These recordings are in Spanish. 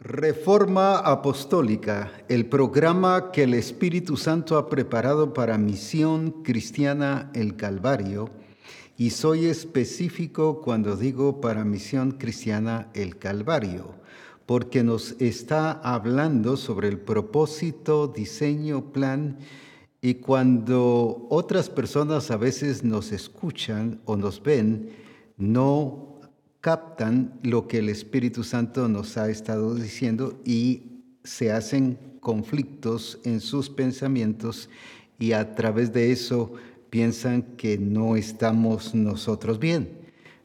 Reforma Apostólica, el programa que el Espíritu Santo ha preparado para Misión Cristiana el Calvario, y soy específico cuando digo para Misión Cristiana el Calvario, porque nos está hablando sobre el propósito, diseño, plan, y cuando otras personas a veces nos escuchan o nos ven, no captan lo que el Espíritu Santo nos ha estado diciendo y se hacen conflictos en sus pensamientos y a través de eso piensan que no estamos nosotros bien.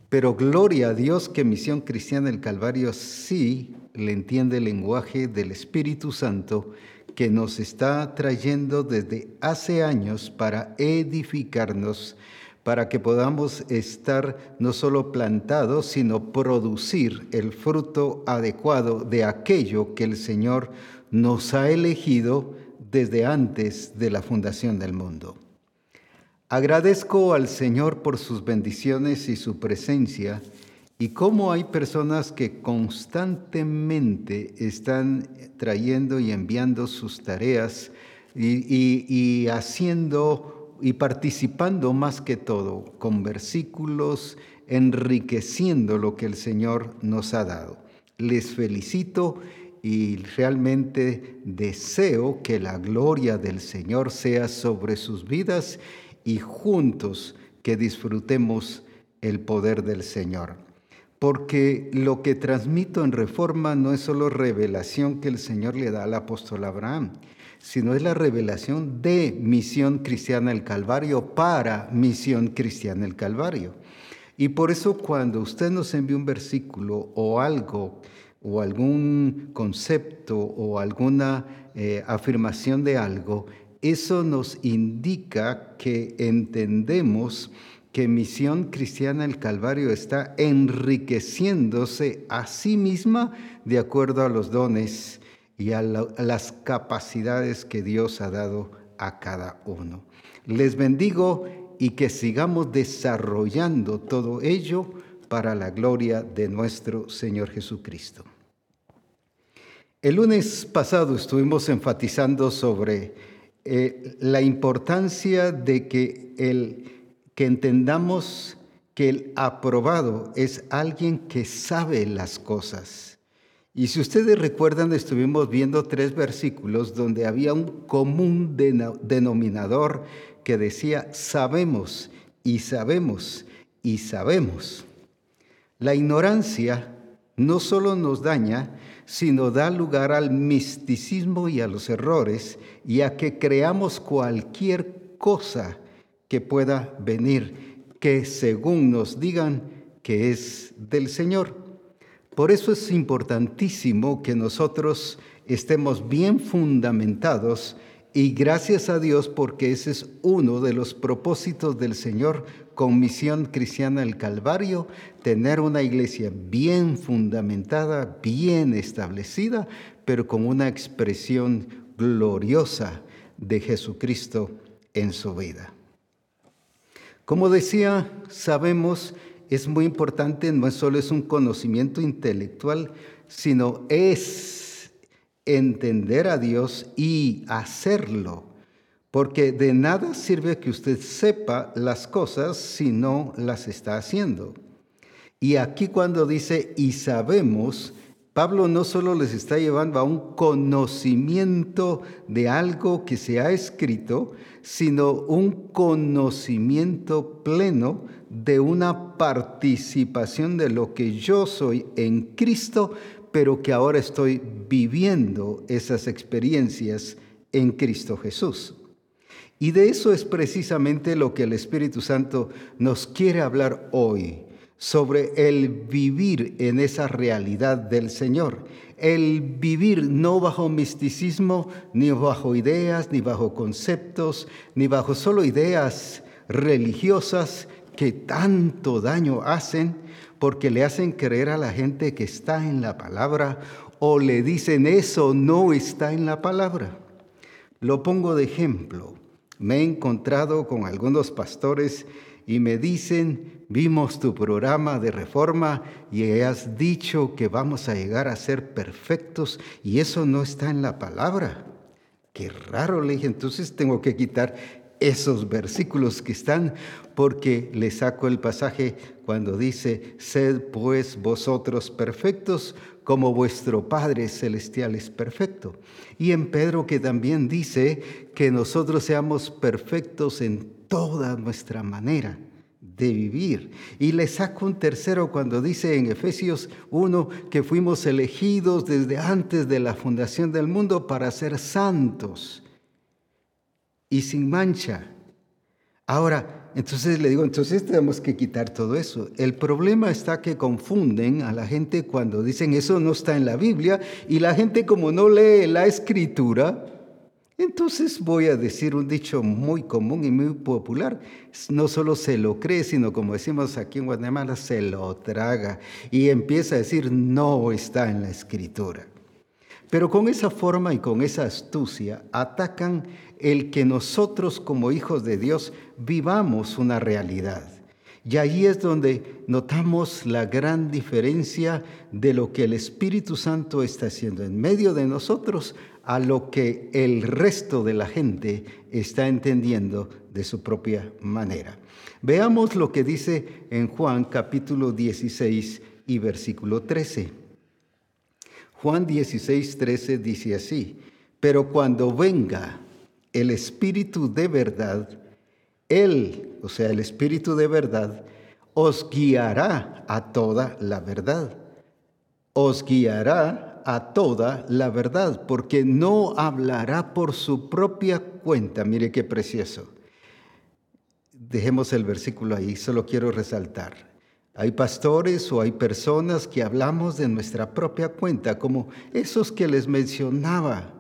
Pero gloria a Dios que Misión Cristiana del Calvario sí le entiende el lenguaje del Espíritu Santo que nos está trayendo desde hace años para edificarnos para que podamos estar no solo plantados, sino producir el fruto adecuado de aquello que el Señor nos ha elegido desde antes de la fundación del mundo. Agradezco al Señor por sus bendiciones y su presencia y cómo hay personas que constantemente están trayendo y enviando sus tareas y, y haciendo y participando más que todo con versículos, enriqueciendo lo que el Señor nos ha dado. Les felicito y realmente deseo que la gloria del Señor sea sobre sus vidas y juntos que disfrutemos el poder del Señor. Porque lo que transmito en reforma no es solo revelación que el Señor le da al apóstol Abraham, sino es la revelación de Misión Cristiana el Calvario para Misión Cristiana el Calvario. Y por eso cuando usted nos envía un versículo o algo, o algún concepto o alguna eh, afirmación de algo, eso nos indica que entendemos que Misión Cristiana el Calvario está enriqueciéndose a sí misma de acuerdo a los dones y a, las capacidades que Dios ha dado a cada uno. Les bendigo y que sigamos desarrollando todo ello para la gloria de nuestro Señor Jesucristo. El lunes pasado estuvimos enfatizando sobre eh, la importancia de que, el, que entendamos que el aprobado es alguien que sabe las cosas y si ustedes recuerdan, estuvimos viendo tres versículos donde había un común denominador que decía, sabemos y sabemos y sabemos. La ignorancia no solo nos daña, sino da lugar al misticismo y a los errores y a que creamos cualquier cosa que pueda venir, que según nos digan que es del Señor. Por eso es importantísimo que nosotros estemos bien fundamentados y gracias a Dios porque ese es uno de los propósitos del Señor con Misión Cristiana el Calvario, tener una iglesia bien fundamentada, bien establecida, pero con una expresión gloriosa de Jesucristo en su vida. Como decía, sabemos es muy importante, no solo es un conocimiento intelectual, sino es entender a Dios y hacerlo. Porque de nada sirve que usted sepa las cosas si no las está haciendo. Y aquí cuando dice y sabemos, Pablo no solo les está llevando a un conocimiento de algo que se ha escrito, sino un conocimiento pleno de una participación de lo que yo soy en Cristo, pero que ahora estoy viviendo esas experiencias en Cristo Jesús. Y de eso es precisamente lo que el Espíritu Santo nos quiere hablar hoy sobre el vivir en esa realidad del Señor, el vivir no bajo misticismo, ni bajo ideas, ni bajo conceptos, ni bajo solo ideas religiosas que tanto daño hacen porque le hacen creer a la gente que está en la palabra o le dicen eso no está en la palabra. Lo pongo de ejemplo. Me he encontrado con algunos pastores y me dicen, vimos tu programa de reforma y has dicho que vamos a llegar a ser perfectos y eso no está en la palabra. Qué raro, le dije, entonces tengo que quitar esos versículos que están, porque le saco el pasaje cuando dice, sed pues vosotros perfectos como vuestro Padre Celestial es perfecto. Y en Pedro que también dice que nosotros seamos perfectos en toda nuestra manera de vivir. Y le saco un tercero cuando dice en Efesios 1 que fuimos elegidos desde antes de la fundación del mundo para ser santos y sin mancha. Ahora, entonces le digo, entonces tenemos que quitar todo eso. El problema está que confunden a la gente cuando dicen eso no está en la Biblia y la gente como no lee la escritura, entonces voy a decir un dicho muy común y muy popular. No solo se lo cree, sino como decimos aquí en Guatemala, se lo traga y empieza a decir no está en la escritura. Pero con esa forma y con esa astucia atacan el que nosotros como hijos de Dios vivamos una realidad. Y ahí es donde notamos la gran diferencia de lo que el Espíritu Santo está haciendo en medio de nosotros a lo que el resto de la gente está entendiendo de su propia manera. Veamos lo que dice en Juan capítulo 16 y versículo 13. Juan 16, 13 dice así, pero cuando venga el Espíritu de verdad, Él, o sea, el Espíritu de verdad, os guiará a toda la verdad. Os guiará a toda la verdad, porque no hablará por su propia cuenta. Mire qué precioso. Dejemos el versículo ahí, solo quiero resaltar. Hay pastores o hay personas que hablamos de nuestra propia cuenta, como esos que les mencionaba,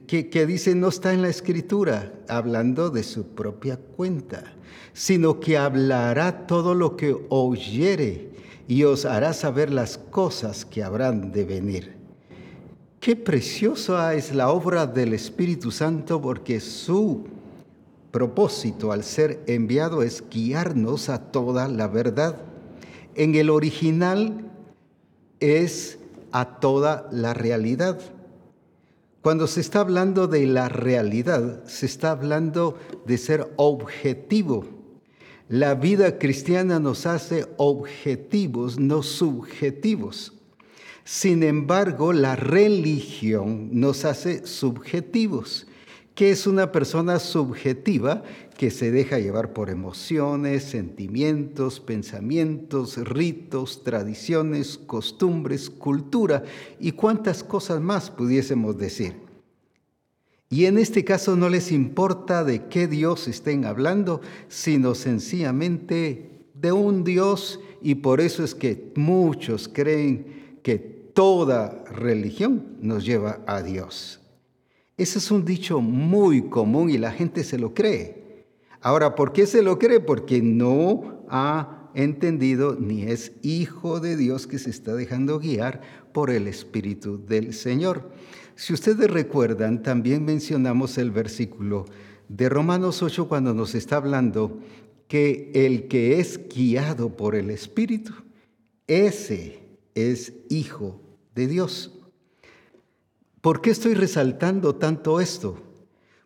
que, dicen no está en la escritura, hablando de su propia cuenta, sino que hablará todo lo que oyere y os hará saber las cosas que habrán de venir. Qué preciosa es la obra del Espíritu Santo porque su propósito al ser enviado es guiarnos a toda la verdad. En el original es a toda la realidad. Cuando se está hablando de la realidad, se está hablando de ser objetivo. La vida cristiana nos hace objetivos, no subjetivos. Sin embargo, la religión nos hace subjetivos. ¿Qué es una persona subjetiva? que se deja llevar por emociones, sentimientos, pensamientos, ritos, tradiciones, costumbres, cultura y cuántas cosas más pudiésemos decir. Y en este caso no les importa de qué Dios estén hablando, sino sencillamente de un Dios y por eso es que muchos creen que toda religión nos lleva a Dios. Ese es un dicho muy común y la gente se lo cree. Ahora, ¿por qué se lo cree? Porque no ha entendido ni es hijo de Dios que se está dejando guiar por el Espíritu del Señor. Si ustedes recuerdan, también mencionamos el versículo de Romanos 8 cuando nos está hablando que el que es guiado por el Espíritu, ese es hijo de Dios. ¿Por qué estoy resaltando tanto esto?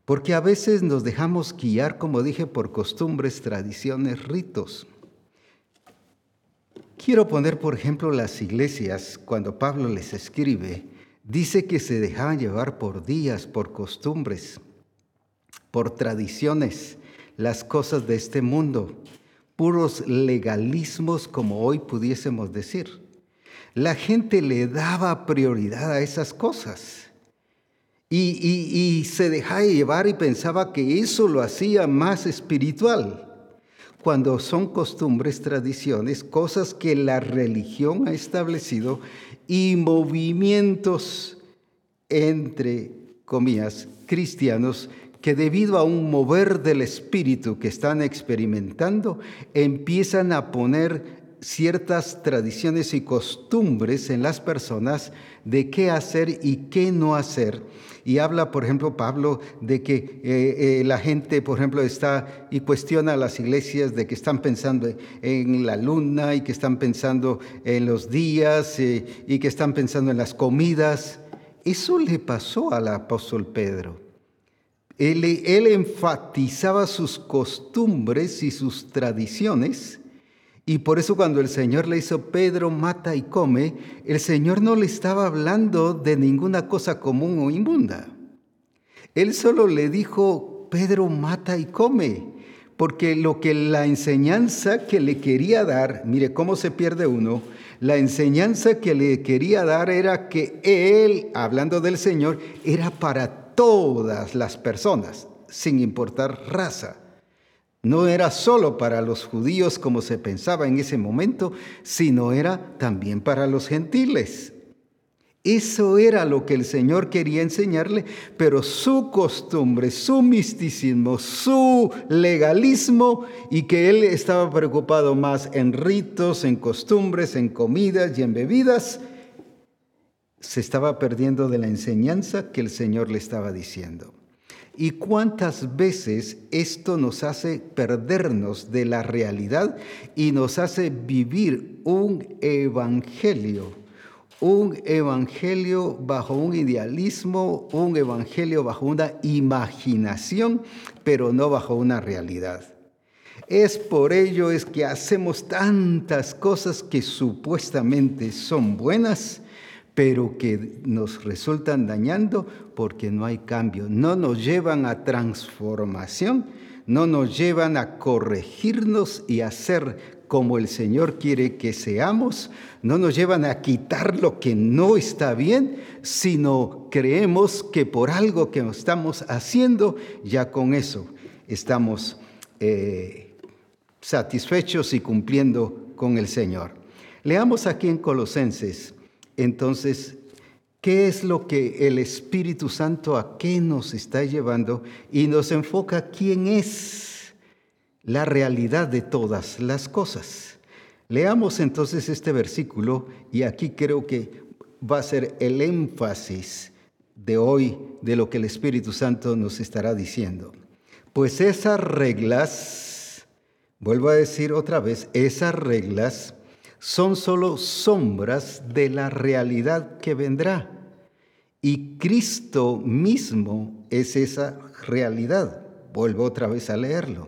porque a veces nos dejamos guiar, como dije, por costumbres, tradiciones, ritos. Quiero poner, por ejemplo, las iglesias, cuando Pablo les escribe, dice que se dejaban llevar por días, por costumbres, por tradiciones, las cosas de este mundo, puros legalismos como hoy pudiésemos decir. La gente le daba prioridad a esas cosas. Y, se dejaba llevar y pensaba que eso lo hacía más espiritual, cuando son costumbres, tradiciones, cosas que la religión ha establecido y movimientos entre comillas cristianos que debido a un mover del espíritu que están experimentando, empiezan a poner ciertas tradiciones y costumbres en las personas de qué hacer y qué no hacer. Y habla, por ejemplo, Pablo, de que eh, eh, la gente, por ejemplo, está y cuestiona a las iglesias de que están pensando en la luna y que están pensando en los días eh, y que están pensando en las comidas. Eso le pasó al apóstol Pedro. Él, él enfatizaba sus costumbres y sus tradiciones y por eso cuando el Señor le hizo Pedro mata y come, el Señor no le estaba hablando de ninguna cosa común o inmunda. Él solo le dijo, Pedro mata y come, porque lo que la enseñanza que le quería dar, mire cómo se pierde uno, la enseñanza que le quería dar era que Él, hablando del Señor, era para todas las personas, sin importar raza no era solo para los judíos como se pensaba en ese momento, sino era también para los gentiles. Eso era lo que el Señor quería enseñarle, pero su costumbre, su misticismo, su legalismo y que él estaba preocupado más en ritos, en costumbres, en comidas y en bebidas, se estaba perdiendo de la enseñanza que el Señor le estaba diciendo. ¿Y cuántas veces esto nos hace perdernos de la realidad y nos hace vivir un evangelio? Un evangelio bajo un idealismo, un evangelio bajo una imaginación, pero no bajo una realidad. Es por ello es que hacemos tantas cosas que supuestamente son buenas, pero que nos resultan dañando porque no hay cambio, no nos llevan a transformación, no nos llevan a corregirnos y a ser como el Señor quiere que seamos, no nos llevan a quitar lo que no está bien, sino creemos que por algo que estamos haciendo, ya con eso estamos eh, satisfechos y cumpliendo con el Señor. Leamos aquí en Colosenses entonces, ¿qué es lo que el Espíritu Santo a qué nos está llevando? Y nos enfoca quién es la realidad de todas las cosas. Leamos entonces este versículo y aquí creo que va a ser el énfasis de hoy de lo que el Espíritu Santo nos estará diciendo. Pues esas reglas, vuelvo a decir otra vez, esas reglas son solo sombras de la realidad que vendrá. Y Cristo mismo es esa realidad. Vuelvo otra vez a leerlo.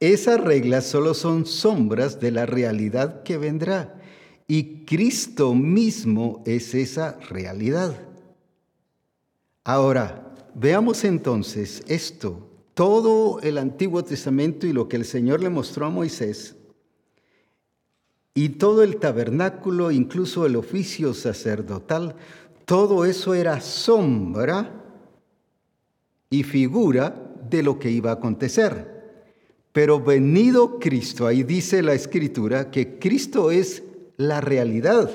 Esas reglas solo son sombras de la realidad que vendrá. Y Cristo mismo es esa realidad. Ahora, veamos entonces esto. Todo el Antiguo Testamento y lo que el Señor le mostró a Moisés y todo el tabernáculo, incluso el oficio sacerdotal, todo eso era sombra y figura de lo que iba a acontecer. Pero venido Cristo, ahí dice la escritura que Cristo es la realidad.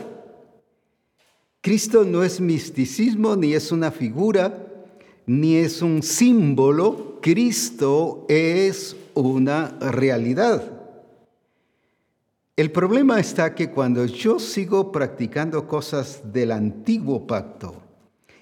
Cristo no es misticismo, ni es una figura, ni es un símbolo. Cristo es una realidad. El problema está que cuando yo sigo practicando cosas del antiguo pacto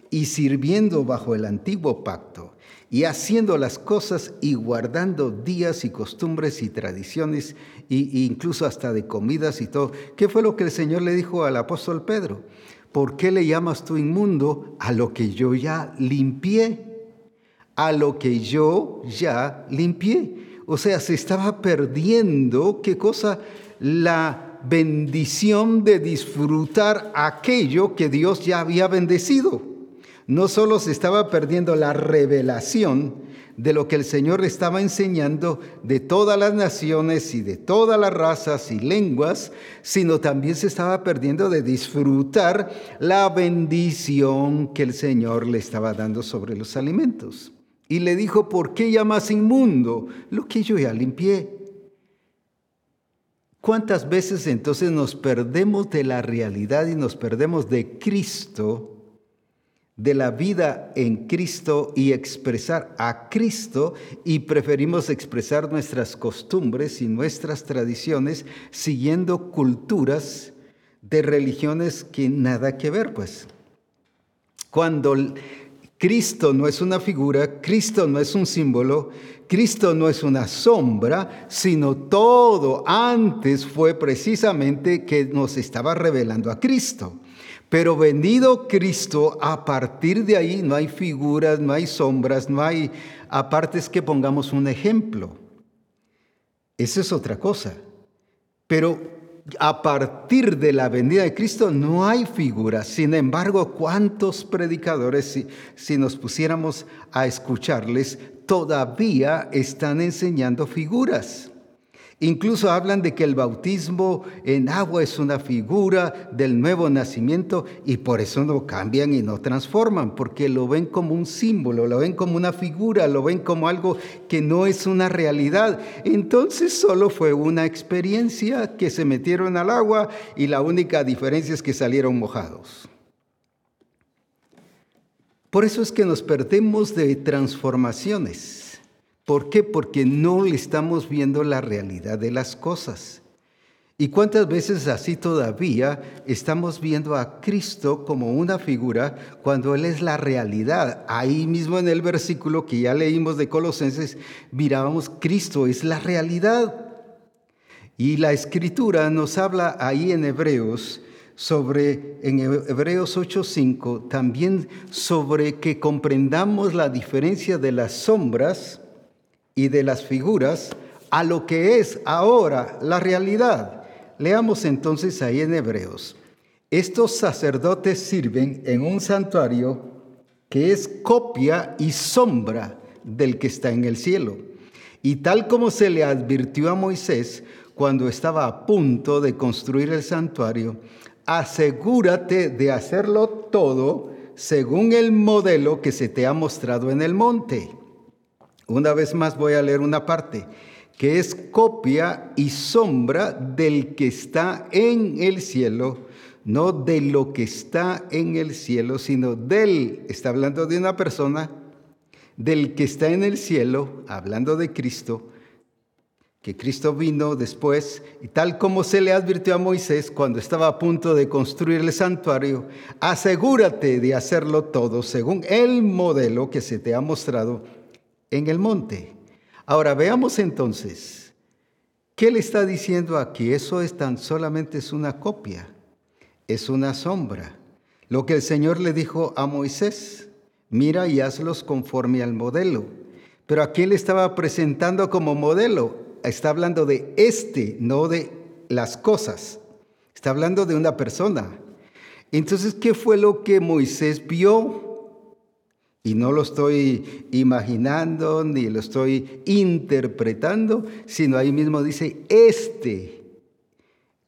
y sirviendo bajo el antiguo pacto y haciendo las cosas y guardando días y costumbres y tradiciones e incluso hasta de comidas y todo, ¿qué fue lo que el Señor le dijo al apóstol Pedro? ¿Por qué le llamas tú inmundo a lo que yo ya limpié? A lo que yo ya limpié. O sea, se estaba perdiendo, ¿qué cosa? La bendición de disfrutar aquello que Dios ya había bendecido. No solo se estaba perdiendo la revelación de lo que el Señor estaba enseñando de todas las naciones y de todas las razas y lenguas, sino también se estaba perdiendo de disfrutar la bendición que el Señor le estaba dando sobre los alimentos. Y le dijo, ¿por qué llamas inmundo lo que yo ya limpié? ¿Cuántas veces entonces nos perdemos de la realidad y nos perdemos de Cristo, de la vida en Cristo y expresar a Cristo y preferimos expresar nuestras costumbres y nuestras tradiciones siguiendo culturas de religiones que nada que ver, pues. Cuando Cristo no es una figura, Cristo no es un símbolo, Cristo no es una sombra, sino todo antes fue precisamente que nos estaba revelando a Cristo. Pero vendido Cristo, a partir de ahí no hay figuras, no hay sombras, no hay apartes que pongamos un ejemplo. Esa es otra cosa. Pero a partir de la venida de Cristo no hay figuras. Sin embargo, ¿cuántos predicadores, si, si nos pusiéramos a escucharles, todavía están enseñando figuras? Incluso hablan de que el bautismo en agua es una figura del nuevo nacimiento y por eso no cambian y no transforman, porque lo ven como un símbolo, lo ven como una figura, lo ven como algo que no es una realidad. Entonces solo fue una experiencia que se metieron al agua y la única diferencia es que salieron mojados. Por eso es que nos perdemos de transformaciones. ¿Por qué? Porque no le estamos viendo la realidad de las cosas. ¿Y cuántas veces así todavía estamos viendo a Cristo como una figura cuando Él es la realidad? Ahí mismo en el versículo que ya leímos de Colosenses, mirábamos, Cristo es la realidad. Y la escritura nos habla ahí en Hebreos sobre, en Hebreos 8:5, también sobre que comprendamos la diferencia de las sombras y de las figuras a lo que es ahora la realidad. Leamos entonces ahí en Hebreos. Estos sacerdotes sirven en un santuario que es copia y sombra del que está en el cielo. Y tal como se le advirtió a Moisés cuando estaba a punto de construir el santuario, asegúrate de hacerlo todo según el modelo que se te ha mostrado en el monte. Una vez más voy a leer una parte que es copia y sombra del que está en el cielo, no de lo que está en el cielo, sino del, está hablando de una persona, del que está en el cielo, hablando de Cristo, que Cristo vino después, y tal como se le advirtió a Moisés cuando estaba a punto de construir el santuario, asegúrate de hacerlo todo según el modelo que se te ha mostrado en el monte. Ahora veamos entonces, ¿qué le está diciendo aquí? Eso es tan solamente es una copia, es una sombra. Lo que el Señor le dijo a Moisés, mira y hazlos conforme al modelo. Pero aquí le estaba presentando como modelo, está hablando de este, no de las cosas. Está hablando de una persona. Entonces, ¿qué fue lo que Moisés vio? Y no lo estoy imaginando ni lo estoy interpretando, sino ahí mismo dice, este.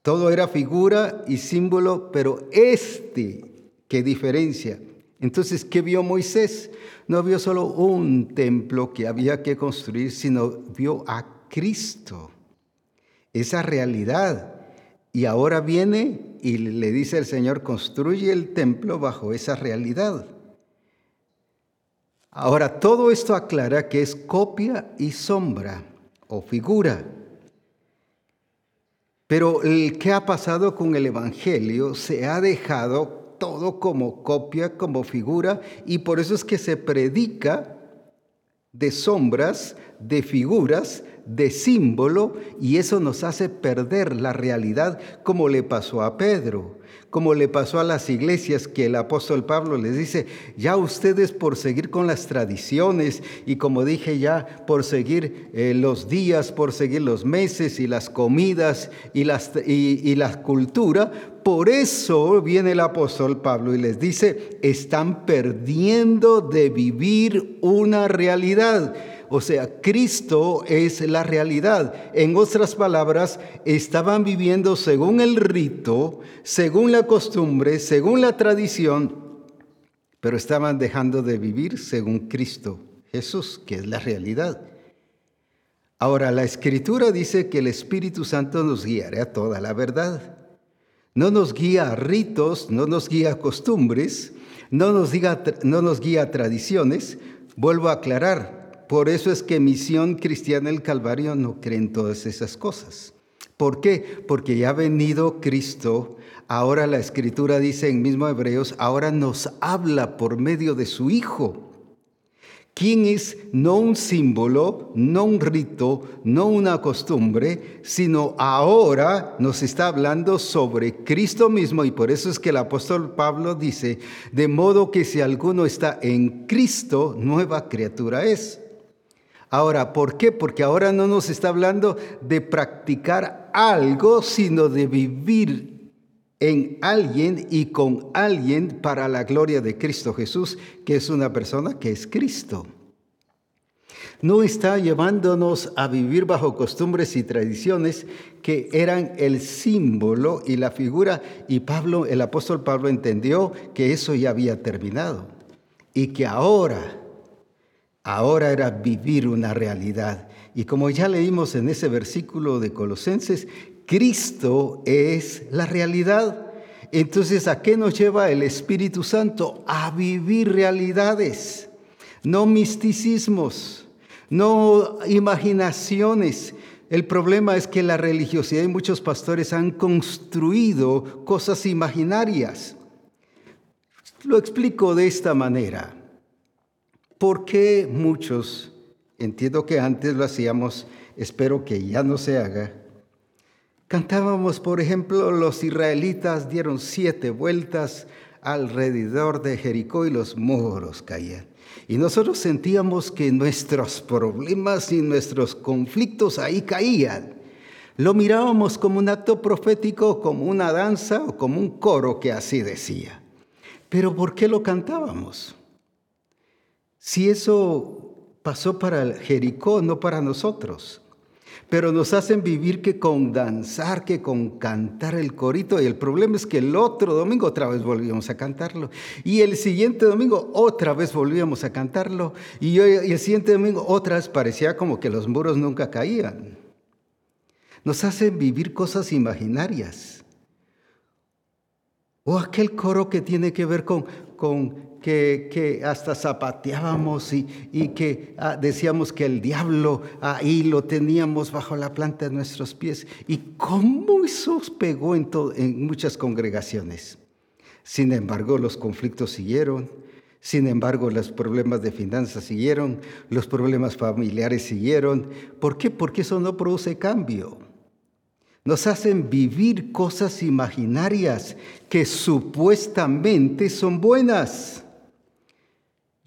Todo era figura y símbolo, pero este, qué diferencia. Entonces, ¿qué vio Moisés? No vio solo un templo que había que construir, sino vio a Cristo, esa realidad. Y ahora viene y le dice el Señor, construye el templo bajo esa realidad. Ahora, todo esto aclara que es copia y sombra o figura. Pero ¿qué ha pasado con el Evangelio? Se ha dejado todo como copia, como figura, y por eso es que se predica de sombras, de figuras, de símbolo, y eso nos hace perder la realidad como le pasó a Pedro como le pasó a las iglesias que el apóstol Pablo les dice, ya ustedes por seguir con las tradiciones y como dije ya, por seguir eh, los días, por seguir los meses y las comidas y, las, y la cultura, por eso viene el apóstol Pablo y les dice, están perdiendo de vivir una realidad o sea, Cristo es la realidad. En otras palabras, estaban viviendo según el rito, según la costumbre, según la tradición, pero estaban dejando de vivir según Cristo, Jesús, que es la realidad. Ahora, la escritura dice que el Espíritu Santo nos guiará a toda la verdad. No nos guía a ritos, no nos guía a costumbres, No nos, no nos guía a tradiciones, vuelvo a aclarar. Por eso es que Misión Cristiana el Calvario no cree en todas esas cosas. ¿Por qué? Porque ya ha venido Cristo. Ahora la Escritura dice en mismo Hebreos, ahora nos habla por medio de su Hijo. ¿Quién es no un símbolo, no un rito, no una costumbre, sino ahora nos está hablando sobre Cristo mismo y por eso es que el apóstol Pablo dice, de modo que si alguno está en Cristo, nueva criatura es. Ahora, ¿por qué? Porque ahora no nos está hablando de practicar algo, sino de vivir en alguien y con alguien para la gloria de Cristo Jesús, que es una persona que es Cristo. No está llevándonos a vivir bajo costumbres y tradiciones que eran el símbolo y la figura, y Pablo, el apóstol Pablo entendió que eso ya había terminado y que ahora, ahora era vivir una realidad. Y como ya leímos en ese versículo de Colosenses, Cristo es la realidad. Entonces, ¿a qué nos lleva el Espíritu Santo? A vivir realidades, no misticismos, no imaginaciones. El problema es que la religiosidad y muchos pastores han construido cosas imaginarias. Lo explico de esta manera. ¿Por qué muchos, entiendo que antes lo hacíamos, espero que ya no se haga, Cantábamos, por ejemplo, los israelitas dieron siete vueltas alrededor de Jericó y los muros caían. Y nosotros sentíamos que nuestros problemas y nuestros conflictos ahí caían. Lo mirábamos como un acto profético, como una danza o como un coro que así decía. Pero ¿por qué lo cantábamos? Si eso pasó para Jericó, no para nosotros pero nos hacen vivir que con danzar, que con cantar el corito. Y el problema es que el otro domingo otra vez volvíamos a cantarlo. Y el siguiente domingo otra vez volvíamos a cantarlo. Y, el siguiente domingo otra vez parecía como que los muros nunca caían. Nos hacen vivir cosas imaginarias. O aquel coro que tiene que ver con, con que, hasta zapateábamos y, que ah, decíamos que el diablo ahí lo teníamos bajo la planta de nuestros pies. ¿Y cómo eso pegó en, en muchas congregaciones? Sin embargo, los conflictos siguieron, sin embargo, los problemas de finanzas siguieron, los problemas familiares siguieron. ¿Por qué? Porque eso no produce cambio. Nos hacen vivir cosas imaginarias que supuestamente son buenas.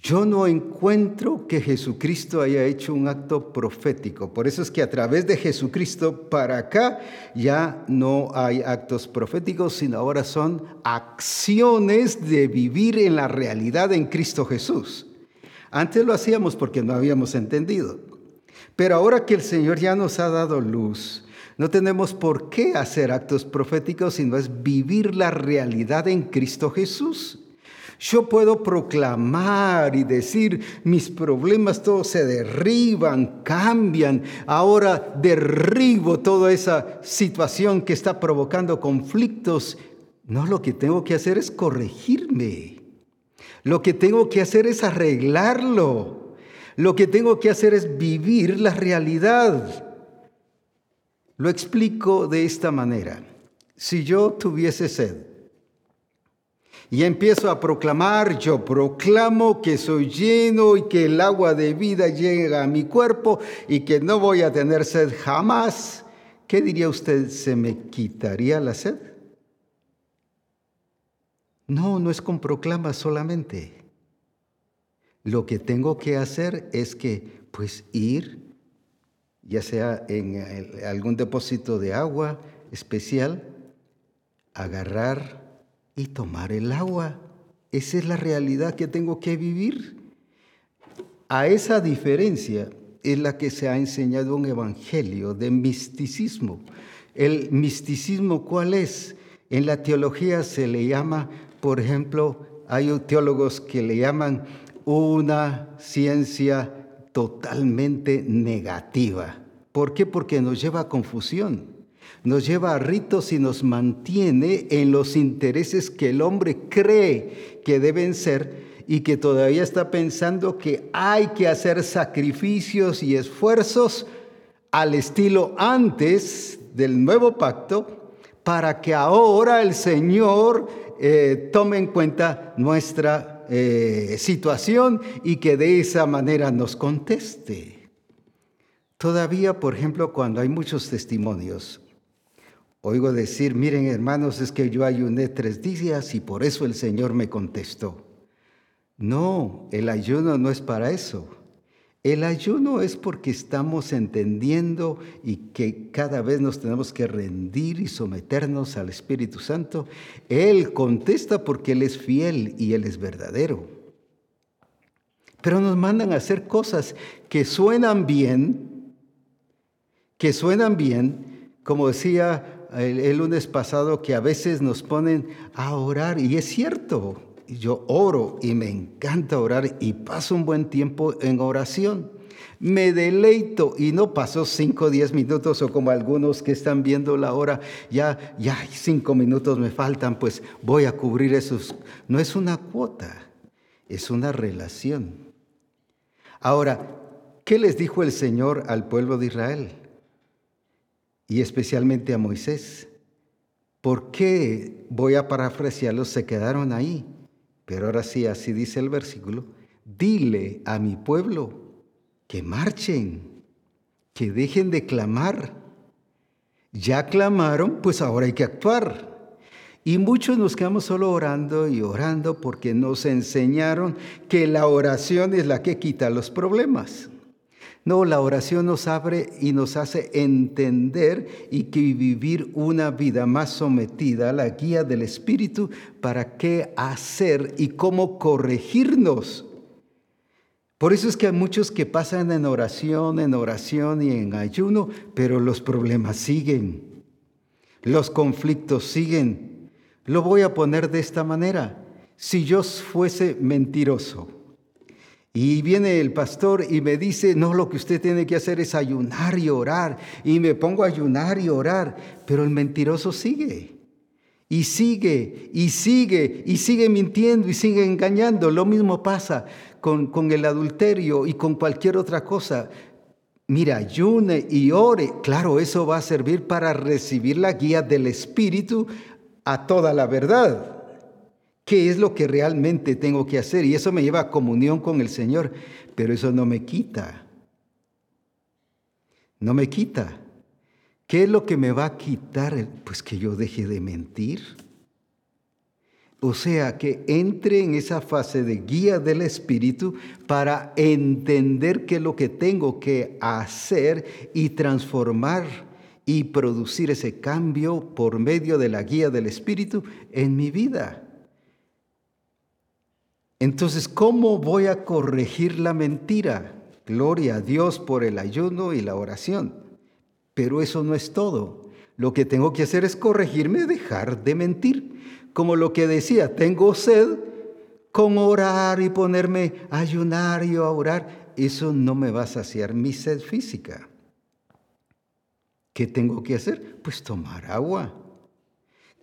Yo no encuentro que Jesucristo haya hecho un acto profético. Por eso es que a través de Jesucristo para acá ya no hay actos proféticos, sino ahora son acciones de vivir en la realidad en Cristo Jesús. Antes lo hacíamos porque no habíamos entendido. Pero ahora que el Señor ya nos ha dado luz, no tenemos por qué hacer actos proféticos, sino es vivir la realidad en Cristo Jesús. Yo puedo proclamar y decir, mis problemas todos se derriban, cambian. Ahora derribo toda esa situación que está provocando conflictos. No, lo que tengo que hacer es corregirme. Lo que tengo que hacer es arreglarlo. Lo que tengo que hacer es vivir la realidad. Lo explico de esta manera. Si yo tuviese sed, y empiezo a proclamar, yo proclamo que soy lleno y que el agua de vida llega a mi cuerpo y que no voy a tener sed jamás. ¿Qué diría usted? ¿Se me quitaría la sed? No, no es con proclama solamente. Lo que tengo que hacer es que, pues, ir, ya sea en algún depósito de agua especial, agarrar y tomar el agua. Esa es la realidad que tengo que vivir. A esa diferencia es la que se ha enseñado un evangelio de misticismo. El misticismo, ¿cuál es? En la teología se le llama, por ejemplo, hay teólogos que le llaman una ciencia totalmente negativa. ¿Por qué? Porque nos lleva a confusión. Nos lleva a ritos y nos mantiene en los intereses que el hombre cree que deben ser y que todavía está pensando que hay que hacer sacrificios y esfuerzos al estilo antes del nuevo pacto para que ahora el Señor eh, tome en cuenta nuestra eh, situación y que de esa manera nos conteste. Todavía, por ejemplo, cuando hay muchos testimonios, oigo decir, miren hermanos, es que yo ayuné tres días y por eso el Señor me contestó. No, el ayuno no es para eso. El ayuno es porque estamos entendiendo y que cada vez nos tenemos que rendir y someternos al Espíritu Santo. Él contesta porque Él es fiel y Él es verdadero. Pero nos mandan a hacer cosas que suenan bien, que suenan bien, como decía el, lunes pasado, que a veces nos ponen a orar, y es cierto, yo oro y me encanta orar y paso un buen tiempo en oración. Me deleito y no paso 5 o 10 minutos o como algunos que están viendo la hora, ya, ya cinco minutos me faltan, pues voy a cubrir esos. No es una cuota, es una relación. Ahora, ¿qué les dijo el Señor al pueblo de Israel? Y especialmente a Moisés. ¿Por qué, voy a parafrasearlos, se quedaron ahí? Pero ahora sí, así dice el versículo, dile a mi pueblo que marchen, que dejen de clamar. Ya clamaron, pues ahora hay que actuar. Y muchos nos quedamos solo orando y orando porque nos enseñaron que la oración es la que quita los problemas. No, la oración nos abre y nos hace entender y vivir una vida más sometida a la guía del Espíritu para qué hacer y cómo corregirnos. Por eso es que hay muchos que pasan en oración, en oración y en ayuno, pero los problemas siguen, los conflictos siguen. Lo voy a poner de esta manera. Si yo fuese mentiroso, y viene el pastor y me dice, no, lo que usted tiene que hacer es ayunar y orar. Y me pongo a ayunar y orar, pero el mentiroso sigue. Y sigue, y sigue, y sigue mintiendo, y sigue engañando. Lo mismo pasa con, con el adulterio y con cualquier otra cosa. Mira, ayune y ore. Claro, eso va a servir para recibir la guía del Espíritu a toda la verdad qué es lo que realmente tengo que hacer. Y eso me lleva a comunión con el Señor, pero eso no me quita. No me quita. ¿Qué es lo que me va a quitar? Pues que yo deje de mentir. O sea, que entre en esa fase de guía del Espíritu para entender qué es lo que tengo que hacer y transformar y producir ese cambio por medio de la guía del Espíritu en mi vida. Entonces, ¿cómo voy a corregir la mentira? Gloria a Dios por el ayuno y la oración. Pero eso no es todo. Lo que tengo que hacer es corregirme, dejar de mentir. Como lo que decía, tengo sed, con orar y ponerme a ayunar y a orar, eso no me va a saciar mi sed física. ¿Qué tengo que hacer? Pues tomar agua.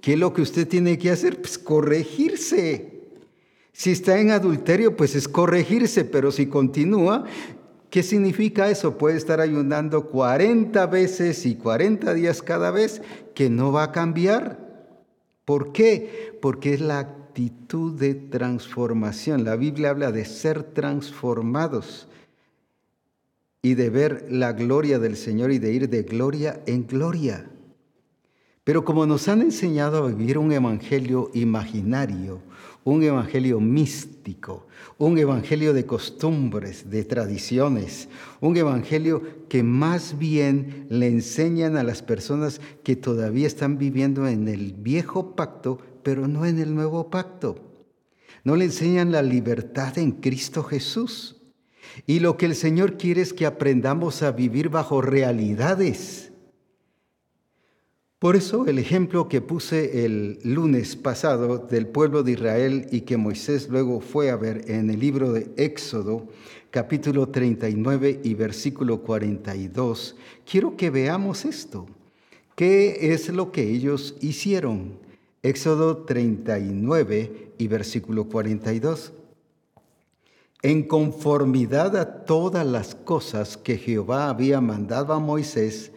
¿Qué es lo que usted tiene que hacer? Pues corregirse. Si está en adulterio, pues es corregirse, pero si continúa, ¿qué significa eso? Puede estar ayunando 40 veces y 40 días cada vez, que no va a cambiar. ¿Por qué? Porque es la actitud de transformación. La Biblia habla de ser transformados y de ver la gloria del Señor y de ir de gloria en gloria. Pero como nos han enseñado a vivir un evangelio imaginario, un evangelio místico, un evangelio de costumbres, de tradiciones, un evangelio que más bien le enseñan a las personas que todavía están viviendo en el viejo pacto, pero no en el nuevo pacto. No le enseñan la libertad en Cristo Jesús. Y lo que el Señor quiere es que aprendamos a vivir bajo realidades por eso el ejemplo que puse el lunes pasado del pueblo de Israel y que Moisés luego fue a ver en el libro de Éxodo, capítulo 39 y versículo 42, quiero que veamos esto, ¿Qué es lo que ellos hicieron? Éxodo 39 y versículo 42. En conformidad a todas las cosas que Jehová había mandado a Moisés,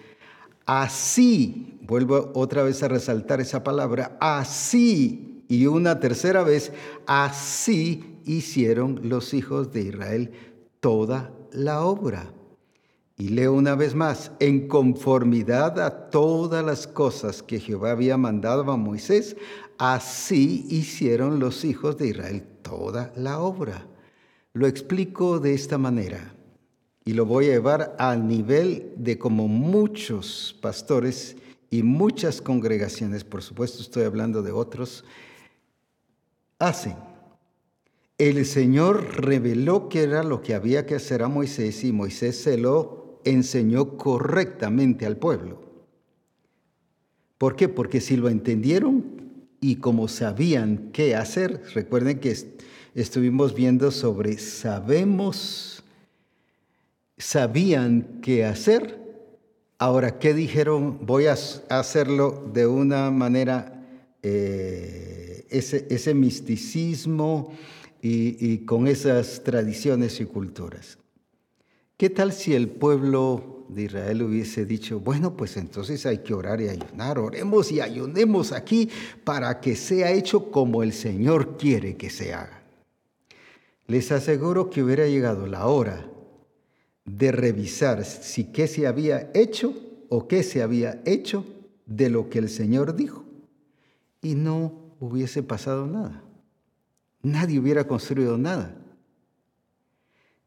así, vuelvo otra vez a resaltar esa palabra, así, y una tercera vez, así hicieron los hijos de Israel toda la obra. Y leo una vez más, en conformidad a todas las cosas que Jehová había mandado a Moisés, así hicieron los hijos de Israel toda la obra. Lo explico de esta manera y lo voy a llevar al nivel de como muchos pastores y muchas congregaciones, por supuesto estoy hablando de otros, hacen. El Señor reveló qué era lo que había que hacer a Moisés y Moisés se lo enseñó correctamente al pueblo. ¿Por qué? Porque si lo entendieron y como sabían qué hacer, recuerden que estuvimos viendo sobre sabemos, sabían qué hacer. Ahora, ¿qué dijeron? Voy a hacerlo de una manera, eh, ese, misticismo y con esas tradiciones y culturas. ¿Qué tal si el pueblo de Israel hubiese dicho, bueno, pues entonces hay que orar y ayunar, oremos y ayunemos aquí para que sea hecho como el Señor quiere que se haga? Les aseguro que hubiera llegado la hora de revisar si qué se había hecho o qué se había hecho de lo que el Señor dijo y no hubiese pasado nada. Nadie hubiera construido nada.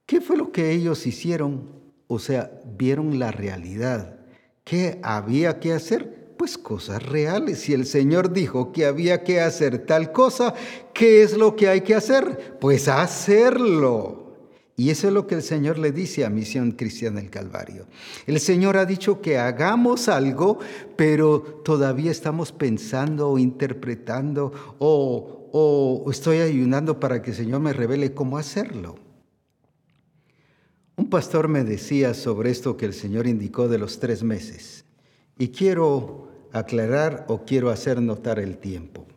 ¿Qué fue lo que ellos hicieron? O sea, vieron la realidad. ¿Qué había que hacer? Pues cosas reales. Si el Señor dijo que había que hacer tal cosa, ¿qué es lo que hay que hacer? Pues hacerlo. Y eso es lo que el Señor le dice a Misión Cristiana del Calvario. El Señor ha dicho que hagamos algo, pero todavía estamos pensando o interpretando o, o estoy ayunando para que el Señor me revele cómo hacerlo. Un pastor me decía sobre esto que el Señor indicó de los tres meses y quiero aclarar o quiero hacer notar el tiempo.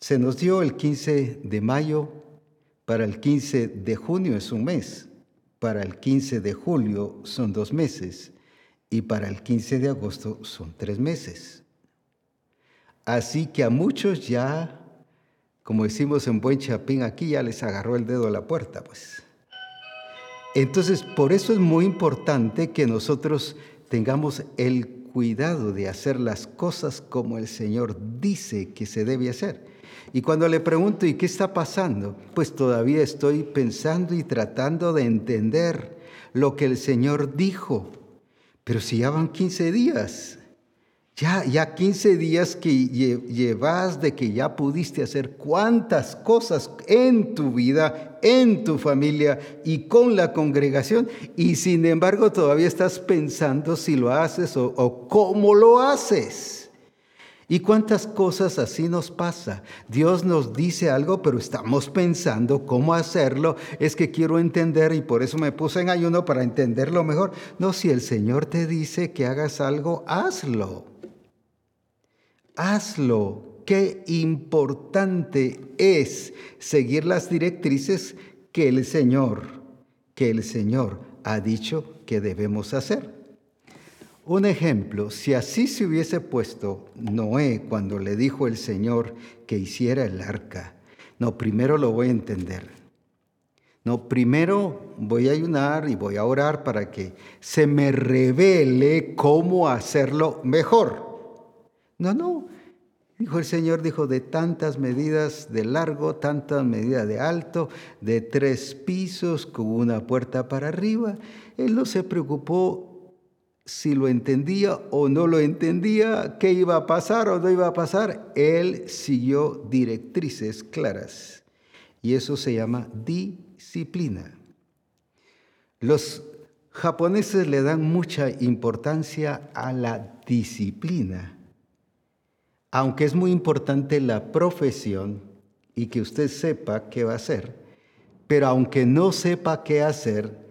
Se nos dio el 15 de mayo, para el 15 de junio es un mes, para el 15 de julio son dos meses y para el 15 de agosto son tres meses. Así que a muchos ya, como decimos en buen chapín, aquí ya les agarró el dedo a la puerta, pues. Entonces, por eso es muy importante que nosotros tengamos el cuidado de hacer las cosas como el Señor dice que se debe hacer. Y cuando le pregunto, ¿y qué está pasando? Pues todavía estoy pensando y tratando de entender lo que el Señor dijo. Pero si ya van 15 días, ya, ya 15 días que llevas de que ya pudiste hacer cuántas cosas en tu vida, en tu familia y con la congregación, y sin embargo todavía estás pensando si lo haces o, o cómo lo haces. ¿Y cuántas cosas así nos pasa? Dios nos dice algo, pero estamos pensando cómo hacerlo. Es que quiero entender y por eso me puse en ayuno para entenderlo mejor. No, si el Señor te dice que hagas algo, hazlo hazlo. Qué importante es seguir las directrices que el Señor, que el Señor ha dicho que debemos hacer. Un ejemplo, si así se hubiese puesto Noé cuando le dijo el Señor que hiciera el arca, no, primero lo voy a entender. No, primero voy a ayunar y voy a orar para que se me revele cómo hacerlo mejor. No, no. Dijo el Señor, dijo, de tantas medidas de largo, tantas medidas de alto, de tres pisos, con una puerta para arriba. Él no se preocupó si lo entendía o no lo entendía, qué iba a pasar o no iba a pasar. Él siguió directrices claras. Y eso se llama disciplina. Los japoneses le dan mucha importancia a la disciplina aunque es muy importante la profesión y que usted sepa qué va a hacer, pero aunque no sepa qué hacer,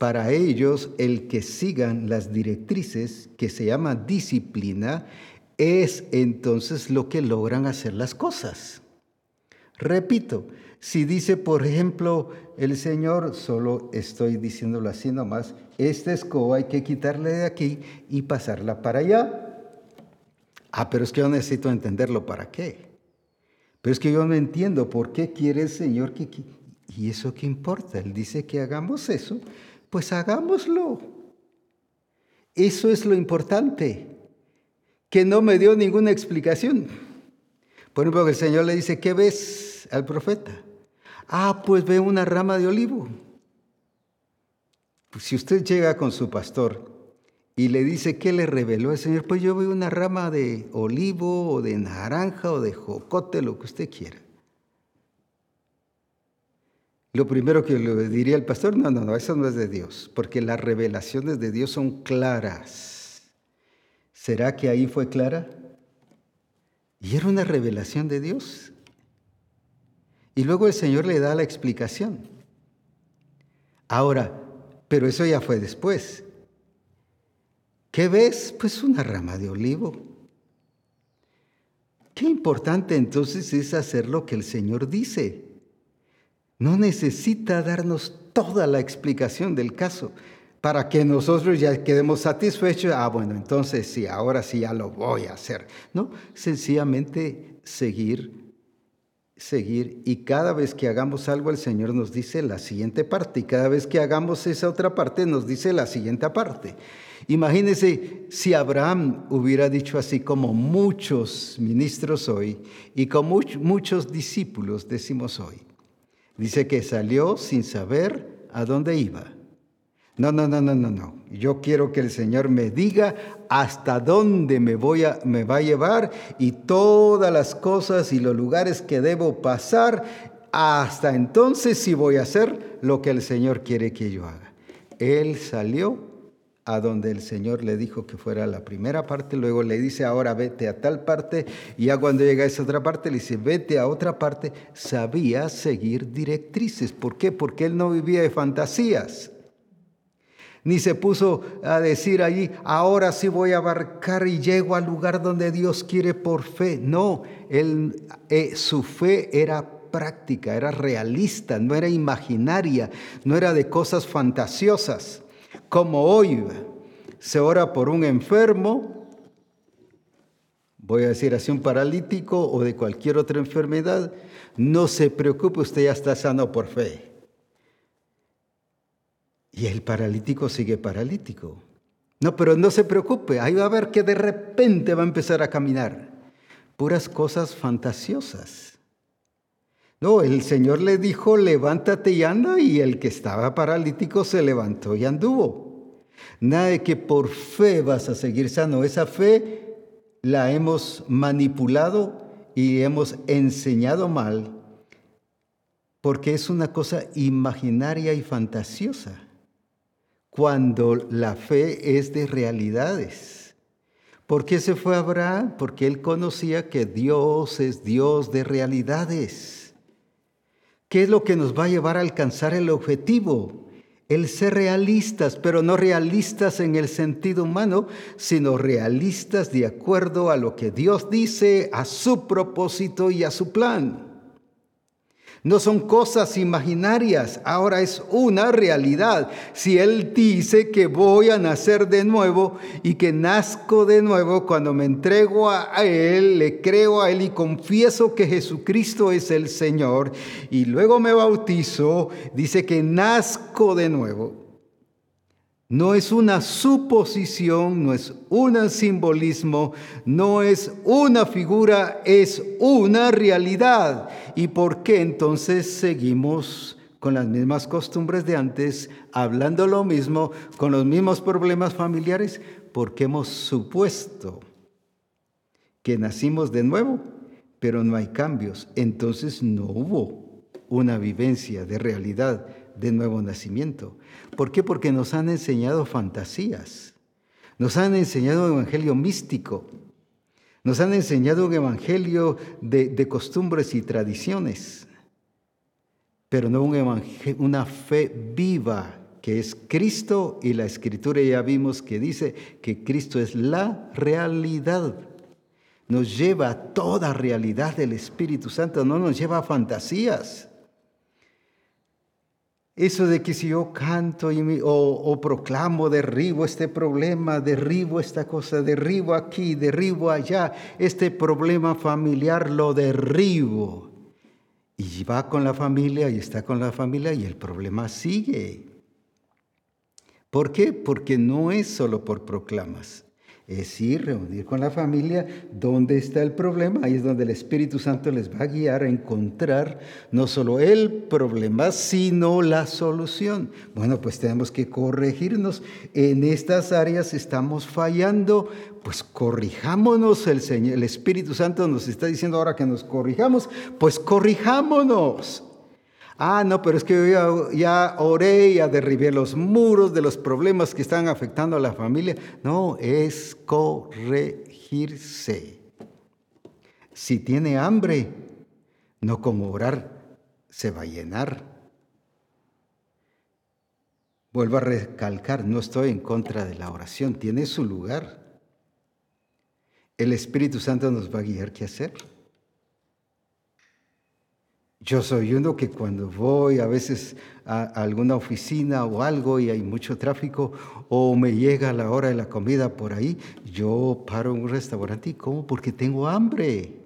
Para ellos, el que sigan las directrices, que se llama disciplina, es entonces lo que logran hacer las cosas. Repito, si dice, por ejemplo, el Señor, solo estoy diciéndolo así nomás, esta escoba hay que quitarle de aquí y pasarla para allá. Ah, pero es que yo necesito entenderlo para qué. Pero es que yo no entiendo por qué quiere el Señor que... ¿Y eso qué importa? Él dice que hagamos eso, pues hagámoslo. Eso es lo importante, que no me dio ninguna explicación. Por ejemplo, el Señor le dice, ¿qué ves al profeta? Ah, pues ve una rama de olivo. Pues si usted llega con su pastor y le dice, ¿qué le reveló el Señor? Pues yo veo una rama de olivo o de naranja o de jocote, lo que usted quiera. Lo primero que le diría el pastor, no, no, no, eso no es de Dios, porque las revelaciones de Dios son claras. ¿Será que ahí fue clara? Y era una revelación de Dios. Y luego el Señor le da la explicación. Ahora, pero eso ya fue después. ¿Qué ves? Pues una rama de olivo. Qué importante entonces es hacer lo que el Señor dice. No necesita darnos toda la explicación del caso para que nosotros ya quedemos satisfechos. Ah, bueno, entonces sí, ahora sí ya lo voy a hacer. No, sencillamente seguir seguir y cada vez que hagamos algo el Señor nos dice la siguiente parte y cada vez que hagamos esa otra parte nos dice la siguiente parte. Imagínense si Abraham hubiera dicho así como muchos ministros hoy y como muchos discípulos decimos hoy. Dice que salió sin saber a dónde iba. No, no, no, no, no, no. Yo quiero que el Señor me diga hasta dónde me, voy a, me va a llevar y todas las cosas y los lugares que debo pasar. Hasta entonces sí voy a hacer lo que el Señor quiere que yo haga. Él salió a donde el Señor le dijo que fuera la primera parte, luego le dice, ahora vete a tal parte, y ya cuando llega a esa otra parte, le dice, vete a otra parte, sabía seguir directrices. ¿Por qué? Porque él no vivía de fantasías ni se puso a decir allí, ahora sí voy a abarcar y llego al lugar donde Dios quiere por fe. No, él, eh, su fe era práctica, era realista, no era imaginaria, no era de cosas fantasiosas. Como hoy se ora por un enfermo, voy a decir así, un paralítico o de cualquier otra enfermedad, no se preocupe, usted ya está sano por fe. Y el paralítico sigue paralítico. No, pero no se preocupe, ahí va a ver que de repente va a empezar a caminar. Puras cosas fantasiosas. No, el Señor le dijo, levántate y anda, y el que estaba paralítico se levantó y anduvo. Nada de que por fe vas a seguir sano. Esa fe la hemos manipulado y hemos enseñado mal, porque es una cosa imaginaria y fantasiosa cuando la fe es de realidades. ¿Por qué se fue Abraham? Porque él conocía que Dios es Dios de realidades. ¿Qué es lo que nos va a llevar a alcanzar el objetivo? El ser realistas, pero no realistas en el sentido humano, sino realistas de acuerdo a lo que Dios dice, a su propósito y a su plan. No son cosas imaginarias, ahora es una realidad. Si Él dice que voy a nacer de nuevo y que nazco de nuevo cuando me entrego a Él, le creo a Él y confieso que Jesucristo es el Señor y luego me bautizo, dice que nazco de nuevo. No es una suposición, no es un simbolismo, no es una figura, es una realidad. ¿Y por qué entonces seguimos con las mismas costumbres de antes, hablando lo mismo, con los mismos problemas familiares? Porque hemos supuesto que nacimos de nuevo, pero no hay cambios. Entonces no hubo una vivencia de realidad de nuevo nacimiento. ¿Por qué? Porque nos han enseñado fantasías, nos han enseñado un evangelio místico, nos han enseñado un evangelio de, costumbres y tradiciones, pero no un una fe viva que es Cristo, y la escritura ya vimos que dice que Cristo es la realidad. Nos lleva a toda realidad del Espíritu Santo, no nos lleva a fantasías. Eso de que si yo canto y o, proclamo, derribo este problema, derribo esta cosa, derribo aquí, derribo allá, este problema familiar lo derribo. Y va con la familia y está con la familia y el problema sigue. ¿Por qué? Porque no es solo por proclamas es ir, reunir con la familia, dónde está el problema, ahí es donde el Espíritu Santo les va a guiar a encontrar no solo el problema, sino la solución. Bueno, pues tenemos que corregirnos. En estas áreas estamos fallando, pues corrijámonos. El, Señor, el Espíritu Santo nos está diciendo ahora que nos corrijamos, pues corrijámonos. Ah, no, pero es que yo ya, oré, ya derribé los muros de los problemas que están afectando a la familia. No, es corregirse. Si tiene hambre, no con orar se va a llenar. Vuelvo a recalcar, no estoy en contra de la oración, tiene su lugar. El Espíritu Santo nos va a guiar qué hacer. Yo soy uno que cuando voy a veces a alguna oficina o algo y hay mucho tráfico o me llega la hora de la comida por ahí, yo paro en un restaurante y como porque tengo hambre.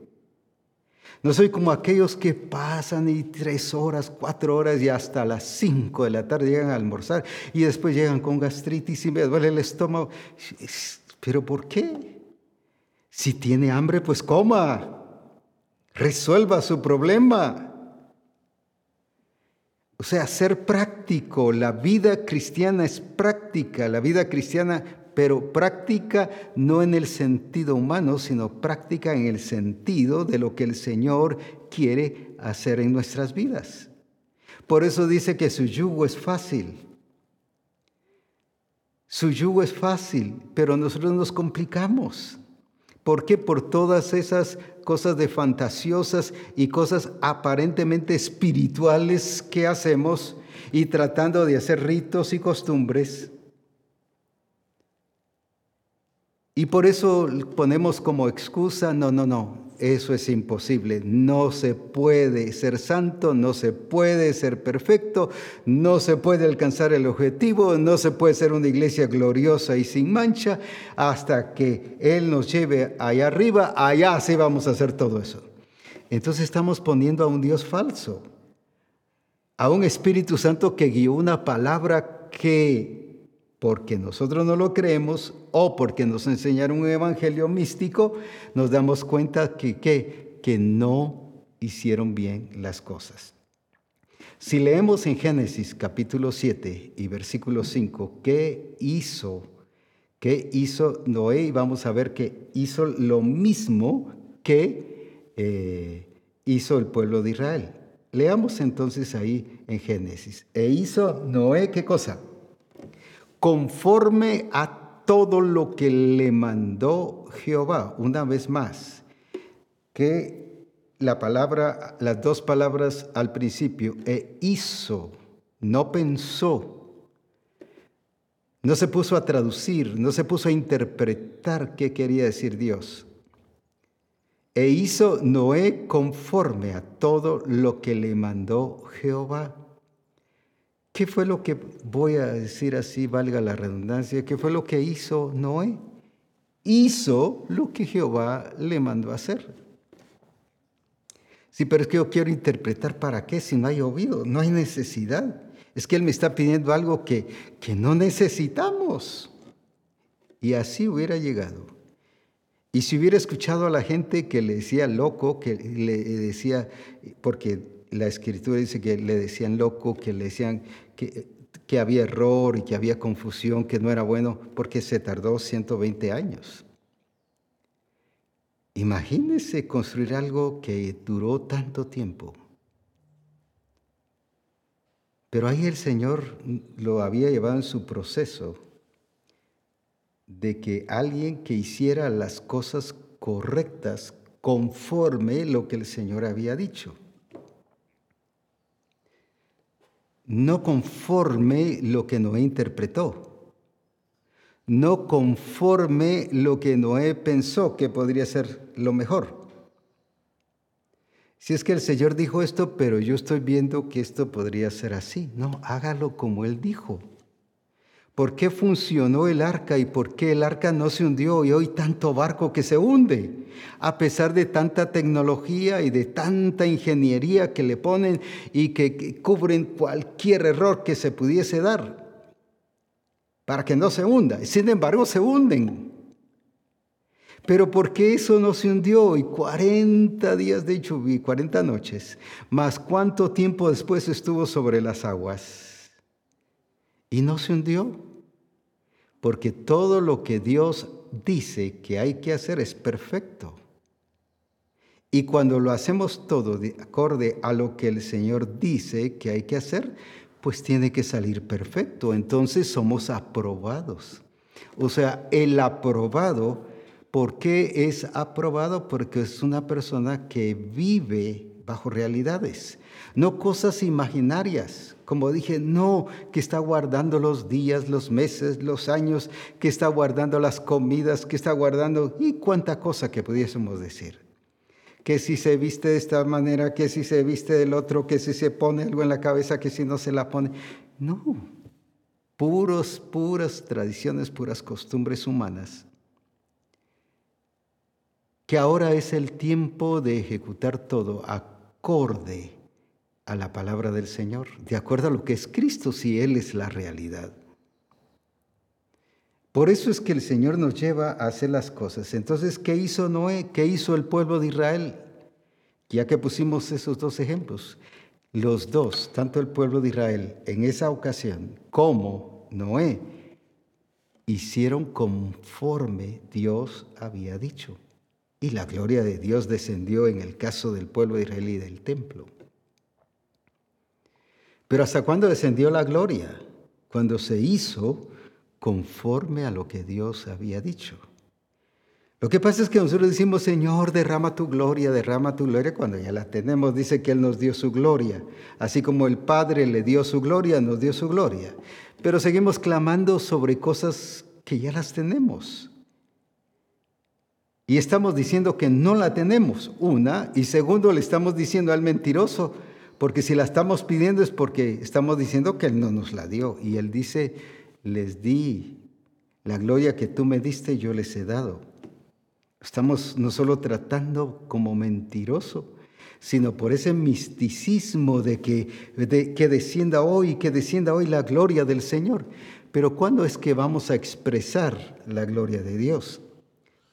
No soy como aquellos que pasan y tres horas, cuatro horas y hasta las cinco de la tarde llegan a almorzar y después llegan con gastritis y me duele el estómago. ¿Pero por qué? Si tiene hambre, pues coma. Resuelva su problema. O sea, ser práctico. La vida cristiana es práctica, la vida cristiana, pero práctica no en el sentido humano, sino práctica en el sentido de lo que el Señor quiere hacer en nuestras vidas. Por eso dice que su yugo es fácil. Su yugo es fácil, pero nosotros nos complicamos. ¿Por qué? Por todas esas cosas de fantasiosas y cosas aparentemente espirituales que hacemos y tratando de hacer ritos y costumbres. Y por eso ponemos como excusa, no, no, no, eso es imposible. No se puede ser santo, no se puede ser perfecto, no se puede alcanzar el objetivo, no se puede ser una iglesia gloriosa y sin mancha hasta que Él nos lleve allá arriba, allá sí vamos a hacer todo eso. Entonces estamos poniendo a un Dios falso, a un Espíritu Santo que guió una palabra que porque nosotros no lo creemos o porque nos enseñaron un evangelio místico, nos damos cuenta que, que no hicieron bien las cosas. Si leemos en Génesis capítulo 7 y versículo 5, ¿qué hizo? ¿Qué hizo Noé? Y vamos a ver que hizo lo mismo que eh, hizo el pueblo de Israel. Leamos entonces ahí en Génesis. E hizo Noé, ¿qué cosa? Conforme a todo lo que le mandó Jehová. Una vez más, que la palabra, las dos palabras al principio, e hizo, no pensó, no se puso a traducir, no se puso a interpretar qué quería decir Dios. E hizo Noé conforme a todo lo que le mandó Jehová. ¿Qué fue lo que, voy a decir así, valga la redundancia, qué fue lo que hizo Noé? Hizo lo que Jehová le mandó hacer. Sí, pero es que yo quiero interpretar para qué si no hay oído, no hay necesidad. Es que Él me está pidiendo algo que, que no necesitamos. Y así hubiera llegado. Y si hubiera escuchado a la gente que le decía loco, que le decía, porque la escritura dice que le decían loco, que le decían que, había error y que había confusión, que no era bueno, porque se tardó 120 años. Imagínese construir algo que duró tanto tiempo. Pero ahí el Señor lo había llevado en su proceso de que alguien que hiciera las cosas correctas conforme lo que el Señor había dicho. No conforme lo que Noé interpretó, no conforme lo que Noé pensó que podría ser lo mejor. Si es que el Señor dijo esto, pero yo estoy viendo que esto podría ser así. No, hágalo como Él dijo. ¿Por qué funcionó el arca y por qué el arca no se hundió y hoy tanto barco que se hunde? A pesar de tanta tecnología y de tanta ingeniería que le ponen y que cubren cualquier error que se pudiese dar para que no se hunda. Sin embargo, se hunden. Pero ¿por qué eso no se hundió? Y 40 días de lluvia, 40 noches, más cuánto tiempo después estuvo sobre las aguas y no se hundió. Porque todo lo que Dios dice que hay que hacer es perfecto. Y cuando lo hacemos todo de acorde a lo que el Señor dice que hay que hacer, pues tiene que salir perfecto. Entonces somos aprobados. O sea, el aprobado, ¿por qué es aprobado? Porque es una persona que vive bajo realidades, no cosas imaginarias. Como dije, no que está guardando los días, los meses, los años, que está guardando las comidas, que está guardando y cuánta cosa que pudiésemos decir. Que si se viste de esta manera, que si se viste del otro, que si se pone algo en la cabeza, que si no se la pone. No, puros, puras tradiciones, puras costumbres humanas. Que ahora es el tiempo de ejecutar todo acorde a la palabra del Señor, de acuerdo a lo que es Cristo, si Él es la realidad. Por eso es que el Señor nos lleva a hacer las cosas. Entonces, ¿qué hizo Noé? ¿Qué hizo el pueblo de Israel? Ya que pusimos esos dos ejemplos, los dos, tanto el pueblo de Israel en esa ocasión como Noé, hicieron conforme Dios había dicho. Y la gloria de Dios descendió en el caso del pueblo de Israel y del templo. Pero ¿hasta cuándo descendió la gloria? Cuando se hizo conforme a lo que Dios había dicho. Lo que pasa es que nosotros decimos, Señor, derrama tu gloria, derrama tu gloria, cuando ya la tenemos, dice que Él nos dio su gloria. Así como el Padre le dio su gloria, nos dio su gloria. Pero seguimos clamando sobre cosas que ya las tenemos. Y estamos diciendo que no la tenemos, una, y segundo, le estamos diciendo al mentiroso, porque si la estamos pidiendo es porque estamos diciendo que Él no nos la dio. Y Él dice, les di la gloria que tú me diste, yo les he dado. Estamos no solo tratando como mentiroso, sino por ese misticismo de que, de, que descienda hoy, que descienda hoy la gloria del Señor. Pero ¿cuándo es que vamos a expresar la gloria de Dios?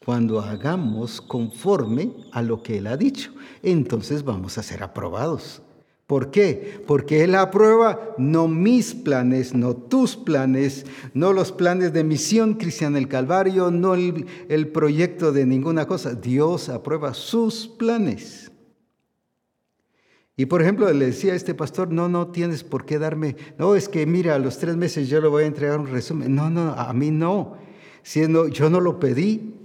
Cuando hagamos conforme a lo que Él ha dicho. Entonces vamos a ser aprobados. ¿Por qué? Porque Él aprueba no mis planes, no tus planes, no los planes de misión cristiana del Calvario, no el, proyecto de ninguna cosa. Dios aprueba sus planes. Y por ejemplo, le decía a este pastor, no, no tienes por qué darme, no, es que mira, a los tres meses yo le voy a entregar un resumen. No, no, a mí no. Siendo, yo no lo pedí,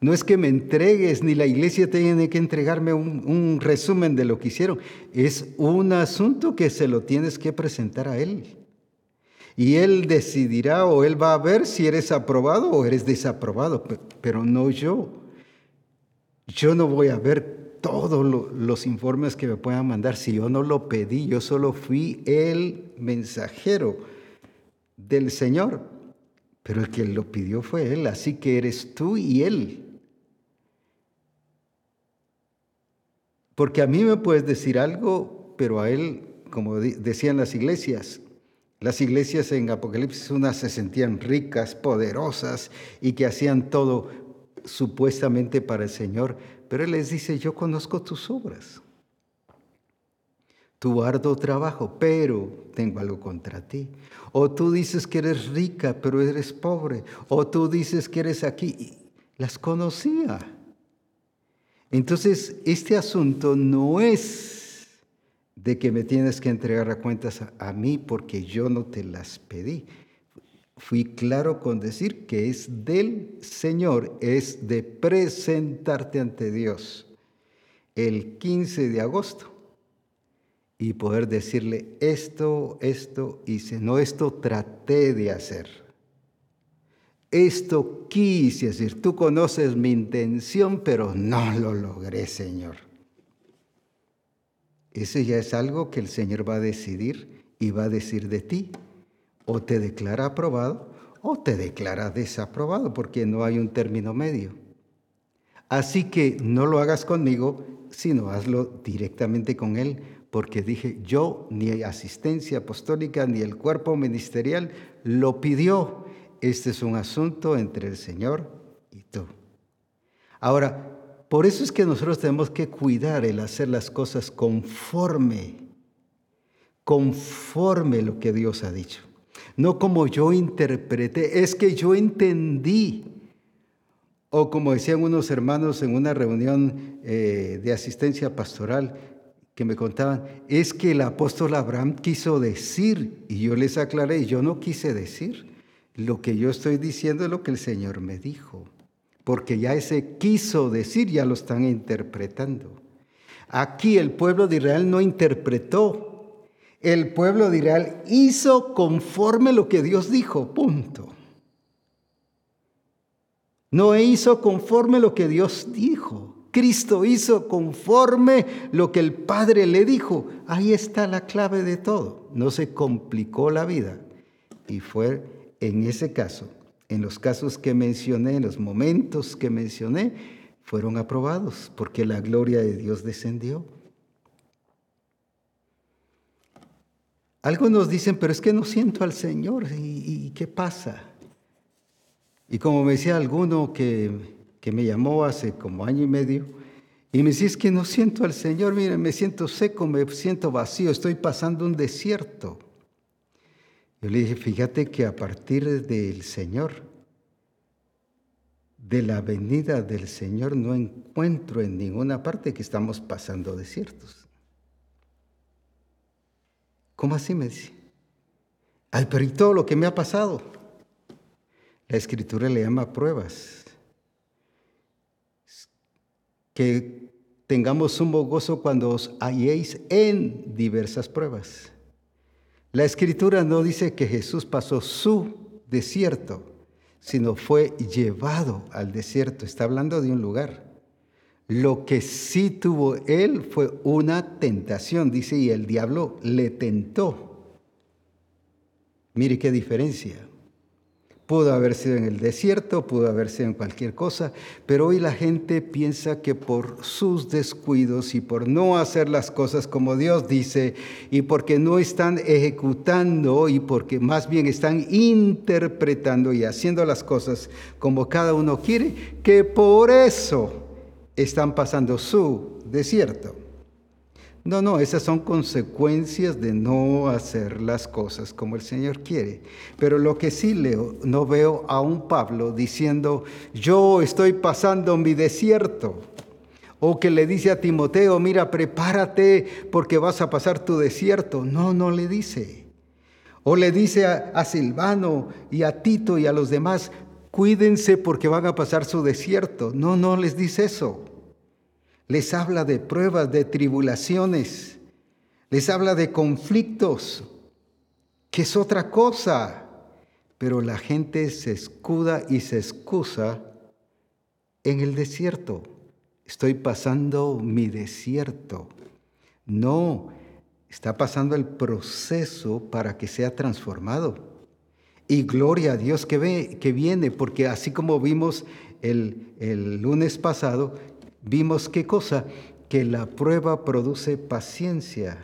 no es que me entregues, ni la iglesia tiene que entregarme un, resumen de lo que hicieron. Es un asunto que se lo tienes que presentar a Él. Y Él decidirá o Él va a ver si eres aprobado o eres desaprobado, pero no yo. Yo no voy a ver todos los informes que me puedan mandar si yo no lo pedí, yo solo fui el mensajero del Señor. Pero el que lo pidió fue Él, así que eres tú y Él. Porque a mí me puedes decir algo, pero a él, como decían las iglesias, las iglesias en Apocalipsis unas se sentían ricas, poderosas y que hacían todo supuestamente para el Señor, pero Él les dice, yo conozco tus obras, tu arduo trabajo, pero tengo algo contra ti. O tú dices que eres rica, pero eres pobre. O tú dices que eres aquí. Las conocía. Entonces, este asunto no es de que me tienes que entregar a cuentas a, mí porque yo no te las pedí. Fui claro con decir que es del Señor, es de presentarte ante Dios el 15 de agosto. y poder decirle esto, esto hice, no esto traté de hacer. Esto quise decir, tú conoces mi intención, pero no lo logré, Señor. Eso ya es algo que el Señor va a decidir y va a decir de ti. O te declara aprobado o te declara desaprobado, porque no hay un término medio. Así que no lo hagas conmigo, sino hazlo directamente con Él, porque dije, yo ni asistencia apostólica ni el cuerpo ministerial lo pidió. Este es un asunto entre el Señor y tú. Ahora, por eso es que nosotros tenemos que cuidar el hacer las cosas conforme, conforme lo que Dios ha dicho. No como yo interpreté, es que yo entendí. O como decían unos hermanos en una reunión eh, de asistencia pastoral, que me contaban, es que el apóstol Abraham quiso decir, y yo les aclaré, yo no quise decir, lo que yo estoy diciendo es lo que el Señor me dijo, porque ya ese quiso decir ya lo están interpretando. Aquí el pueblo de Israel no interpretó, el pueblo de Israel hizo conforme lo que Dios dijo, punto. No hizo conforme lo que Dios dijo. Cristo hizo conforme lo que el Padre le dijo. Ahí está la clave de todo. No se complicó la vida. Y fue en ese caso, en los casos que mencioné, en los momentos que mencioné, fueron aprobados porque la gloria de Dios descendió. Algunos dicen, pero es que no siento al Señor. ¿Y, qué pasa? Y como me decía alguno que que me llamó hace como año y medio y me decía, es que no siento al Señor, mire, me siento seco, me siento vacío, estoy pasando un desierto. Yo le dije, fíjate que a partir del Señor, de la venida del Señor, no encuentro en ninguna parte que estamos pasando desiertos. ¿Cómo así me dice? Ay, pero ¿y todo lo que me ha pasado? La escritura le llama pruebas que tengamos sumo gozo cuando os halléis en diversas pruebas. La escritura no dice que Jesús pasó su desierto, sino fue llevado al desierto. Está hablando de un lugar. Lo que sí tuvo él fue una tentación, dice, y el diablo le tentó. Mire qué diferencia. Pudo haber sido en el desierto, pudo haber sido en cualquier cosa, pero hoy la gente piensa que por sus descuidos y por no hacer las cosas como Dios dice y porque no están ejecutando y porque más bien están interpretando y haciendo las cosas como cada uno quiere, que por eso están pasando su desierto. No, no, esas son consecuencias de no hacer las cosas como el Señor quiere. Pero lo que sí leo, no veo a un Pablo diciendo, yo estoy pasando mi desierto. O que le dice a Timoteo, mira, prepárate porque vas a pasar tu desierto. No, no le dice. O le dice a, Silvano y a Tito y a los demás, cuídense porque van a pasar su desierto. No, no les dice eso les habla de pruebas, de tribulaciones, les habla de conflictos, que es otra cosa. Pero la gente se escuda y se excusa en el desierto. Estoy pasando mi desierto. No, está pasando el proceso para que sea transformado. Y gloria a Dios que, ve, que viene, porque así como vimos el, el lunes pasado, vimos qué cosa, que la prueba produce paciencia.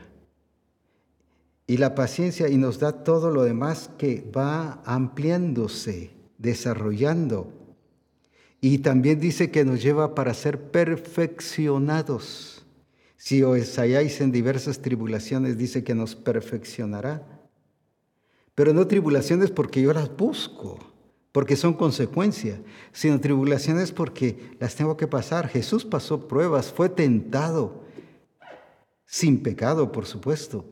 Y la paciencia y nos da todo lo demás que va ampliándose, desarrollando. Y también dice que nos lleva para ser perfeccionados. Si os halláis en diversas tribulaciones, dice que nos perfeccionará. Pero no tribulaciones porque yo las busco porque son consecuencia, sino tribulaciones porque las tengo que pasar. Jesús pasó pruebas, fue tentado, sin pecado, por supuesto.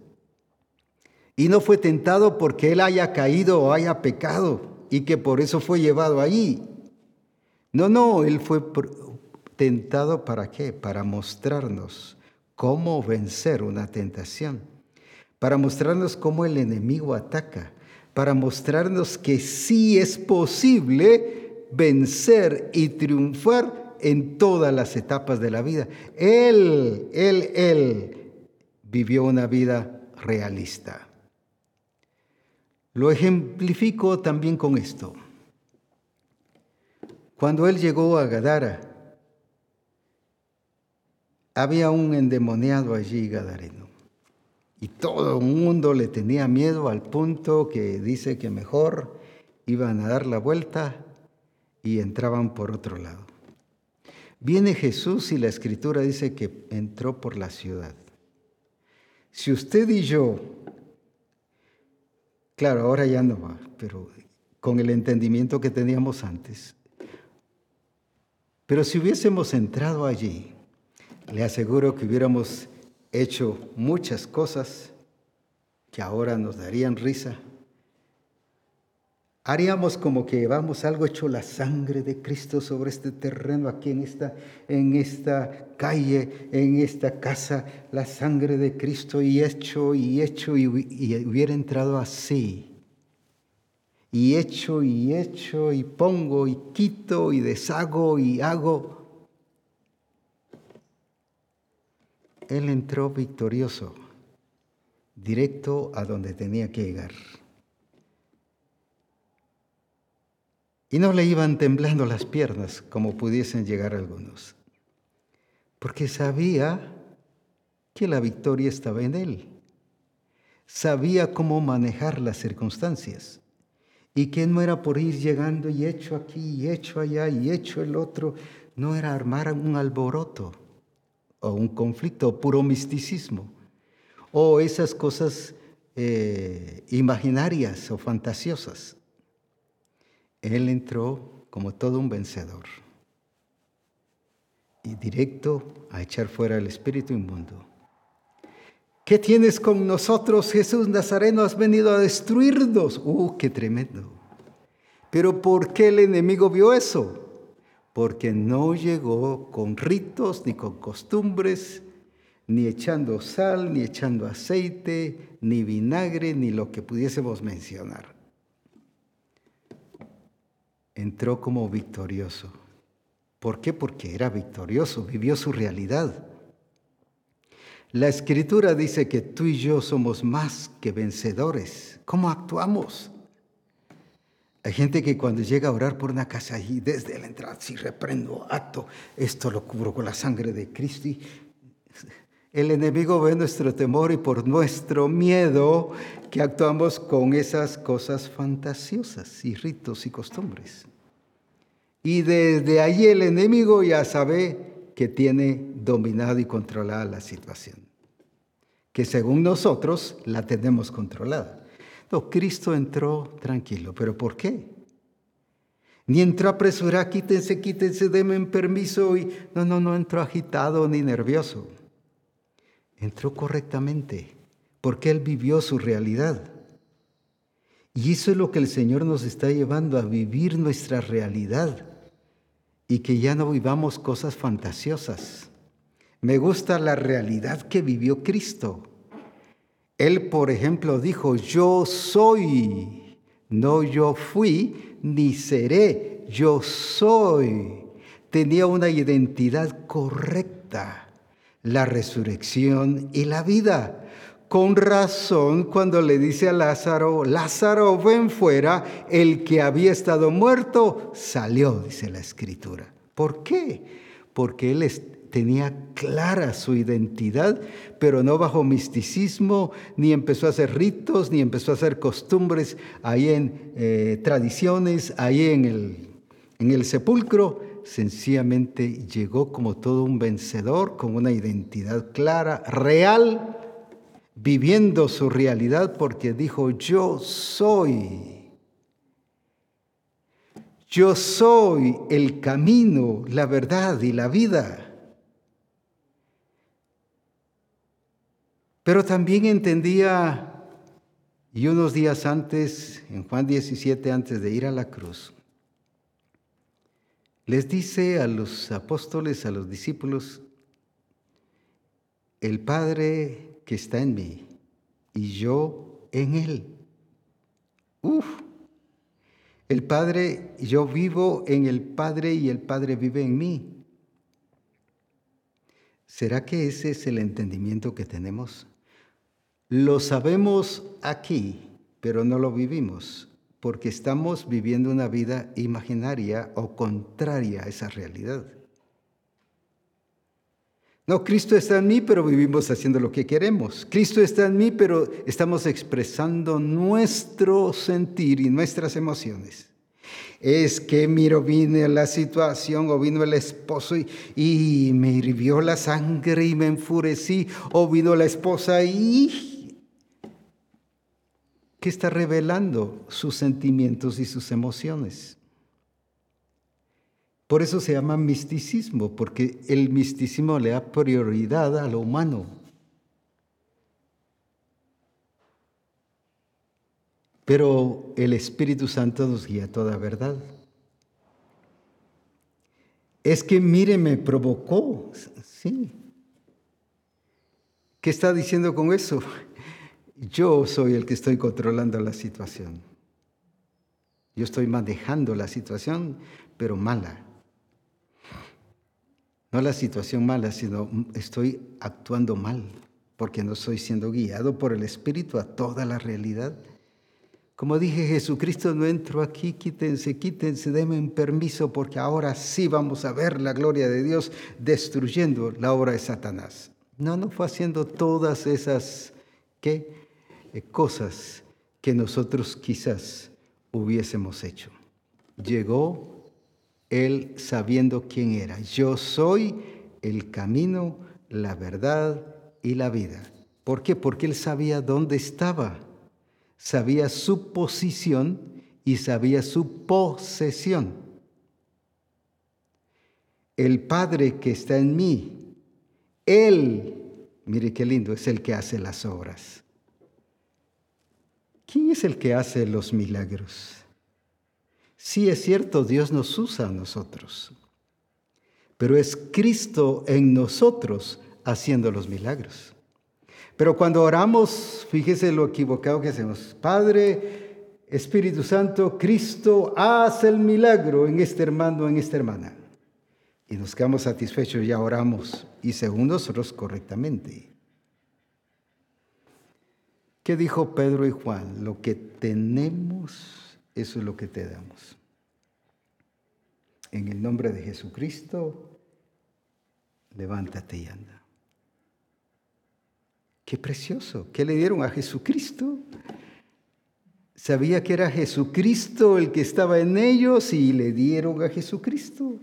Y no fue tentado porque él haya caído o haya pecado y que por eso fue llevado ahí. No, no, él fue tentado para qué? Para mostrarnos cómo vencer una tentación. para mostrarnos cómo el enemigo ataca, para mostrarnos que sí es posible vencer y triunfar en todas las etapas de la vida. Él, él, él vivió una vida realista. Lo ejemplifico también con esto. Cuando él llegó a Gadara, había un endemoniado allí gadareno. Y todo el mundo le tenía miedo al punto que dice que mejor iban a dar la vuelta y entraban por otro lado. Viene Jesús y la escritura dice que entró por la ciudad. Si usted y yo, claro, ahora ya no va, pero con el entendimiento que teníamos antes, pero si hubiésemos entrado allí, le aseguro que hubiéramos hecho muchas cosas que ahora nos darían risa. Haríamos como que llevamos algo hecho la sangre de Cristo sobre este terreno, aquí en esta, en esta calle, en esta casa, la sangre de Cristo y hecho y hecho y hubiera entrado así y echo y echo y pongo y quito y deshago y hago. Él entró victorioso, directo a donde tenía que llegar. Y no le iban temblando las piernas como pudiesen llegar algunos, porque sabía que la victoria estaba en él. Sabía cómo manejar las circunstancias y que no era por ir llegando y hecho aquí y hecho allá y hecho el otro, no era armar un alboroto o un conflicto puro misticismo o esas cosas eh, imaginarias o fantasiosas. Él entró como todo un vencedor y directo a echar fuera el espíritu inmundo. ¿Qué tienes con nosotros, Jesús Nazareno? Has venido a destruirnos. ¡Uh, qué tremendo! Pero ¿por qué el enemigo vio eso? Porque no llegó con ritos ni con costumbres, ni echando sal, ni echando aceite, ni vinagre, ni lo que pudiésemos mencionar. Entró como victorioso. ¿Por qué? Porque era victorioso, vivió su realidad. La escritura dice que tú y yo somos más que vencedores. ¿Cómo actuamos? Hay gente que cuando llega a orar por una casa y desde la entrada, si reprendo, acto, esto lo cubro con la sangre de Cristo. El enemigo ve nuestro temor y por nuestro miedo que actuamos con esas cosas fantasiosas y ritos y costumbres. Y desde ahí el enemigo ya sabe que tiene dominado y controlada la situación que según nosotros la tenemos controlada. No, Cristo entró tranquilo, pero ¿por qué? Ni entró apresurado, quítense, quítense, denme permiso y no, no, no entró agitado ni nervioso. Entró correctamente, porque él vivió su realidad. Y eso es lo que el Señor nos está llevando a vivir nuestra realidad y que ya no vivamos cosas fantasiosas. Me gusta la realidad que vivió Cristo. Él, por ejemplo, dijo, yo soy, no yo fui, ni seré, yo soy. Tenía una identidad correcta, la resurrección y la vida. Con razón, cuando le dice a Lázaro, Lázaro, ven fuera, el que había estado muerto salió, dice la escritura. ¿Por qué? Porque él tenía clara su identidad, pero no bajo misticismo, ni empezó a hacer ritos, ni empezó a hacer costumbres ahí en eh, tradiciones, ahí en el, en el sepulcro. Sencillamente llegó como todo un vencedor, con una identidad clara, real, viviendo su realidad porque dijo, yo soy. Yo soy el camino, la verdad y la vida. Pero también entendía, y unos días antes, en Juan 17, antes de ir a la cruz, les dice a los apóstoles, a los discípulos, el Padre que está en mí y yo en Él. Uf. El Padre, yo vivo en el Padre y el Padre vive en mí. ¿Será que ese es el entendimiento que tenemos? Lo sabemos aquí, pero no lo vivimos, porque estamos viviendo una vida imaginaria o contraria a esa realidad. No, Cristo está en mí, pero vivimos haciendo lo que queremos. Cristo está en mí, pero estamos expresando nuestro sentir y nuestras emociones. Es que miro, vine la situación o vino el esposo y, y me hirvió la sangre y me enfurecí, o vino la esposa y... ¿Qué está revelando sus sentimientos y sus emociones? Por eso se llama misticismo, porque el misticismo le da prioridad a lo humano. Pero el Espíritu Santo nos guía a toda verdad. Es que, mire, me provocó. Sí. ¿Qué está diciendo con eso? Yo soy el que estoy controlando la situación. Yo estoy manejando la situación, pero mala. No la situación mala, sino estoy actuando mal, porque no estoy siendo guiado por el Espíritu a toda la realidad. Como dije, Jesucristo no entró aquí, quítense, quítense, denme un permiso, porque ahora sí vamos a ver la gloria de Dios destruyendo la obra de Satanás. No, no fue haciendo todas esas ¿qué? Eh, cosas que nosotros quizás hubiésemos hecho. Llegó él sabiendo quién era. Yo soy el camino, la verdad y la vida. ¿Por qué? Porque él sabía dónde estaba, sabía su posición y sabía su posesión. El Padre que está en mí, Él, mire qué lindo, es el que hace las obras. ¿Quién es el que hace los milagros? Sí es cierto, Dios nos usa a nosotros, pero es Cristo en nosotros haciendo los milagros. Pero cuando oramos, fíjese lo equivocado que hacemos. Padre, Espíritu Santo, Cristo, haz el milagro en este hermano, en esta hermana. Y nos quedamos satisfechos, y ya oramos, y según nosotros correctamente. ¿Qué dijo Pedro y Juan? Lo que tenemos eso es lo que te damos. En el nombre de Jesucristo, levántate y anda. Qué precioso. ¿Qué le dieron a Jesucristo? Sabía que era Jesucristo el que estaba en ellos y le dieron a Jesucristo.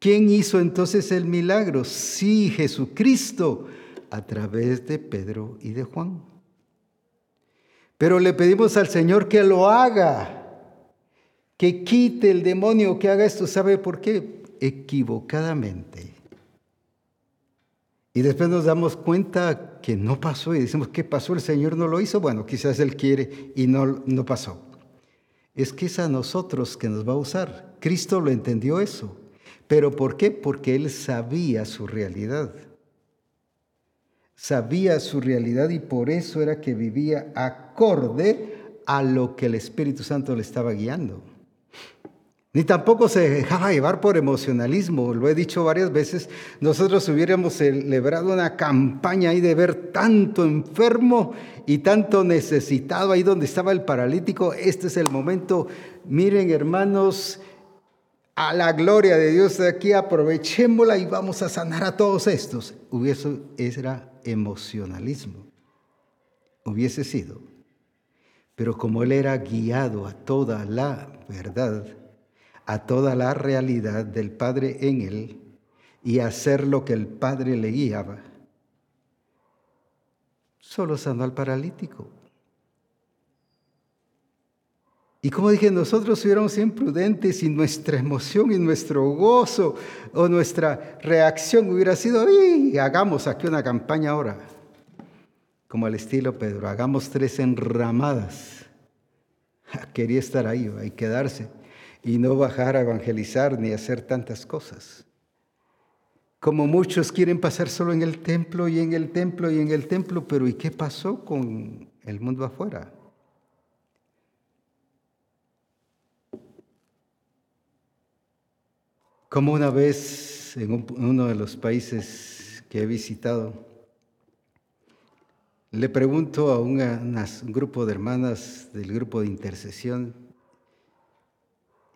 ¿Quién hizo entonces el milagro? Sí, Jesucristo, a través de Pedro y de Juan. Pero le pedimos al Señor que lo haga, que quite el demonio, que haga esto. ¿Sabe por qué? Equivocadamente. Y después nos damos cuenta que no pasó y decimos, ¿qué pasó? El Señor no lo hizo. Bueno, quizás Él quiere y no, no pasó. Es que es a nosotros que nos va a usar. Cristo lo entendió eso. ¿Pero por qué? Porque Él sabía su realidad sabía su realidad y por eso era que vivía acorde a lo que el Espíritu Santo le estaba guiando. Ni tampoco se dejaba llevar por emocionalismo. Lo he dicho varias veces, nosotros hubiéramos celebrado una campaña ahí de ver tanto enfermo y tanto necesitado ahí donde estaba el paralítico. Este es el momento. Miren hermanos, a la gloria de Dios de aquí, aprovechémosla y vamos a sanar a todos estos. Hubiese, era emocionalismo. Hubiese sido. Pero como él era guiado a toda la verdad, a toda la realidad del Padre en él y a hacer lo que el Padre le guiaba, solo sanó al paralítico. Y como dije, nosotros hubiéramos imprudentes y nuestra emoción y nuestro gozo o nuestra reacción hubiera sido, hagamos aquí una campaña ahora! Como al estilo Pedro, hagamos tres enramadas. Quería estar ahí, y quedarse y no bajar a evangelizar ni hacer tantas cosas. como muchos quieren pasar solo en el templo y en el templo y en el templo, pero ¿y qué pasó con el mundo afuera? Como una vez en uno de los países que he visitado, le pregunto a un grupo de hermanas del grupo de intercesión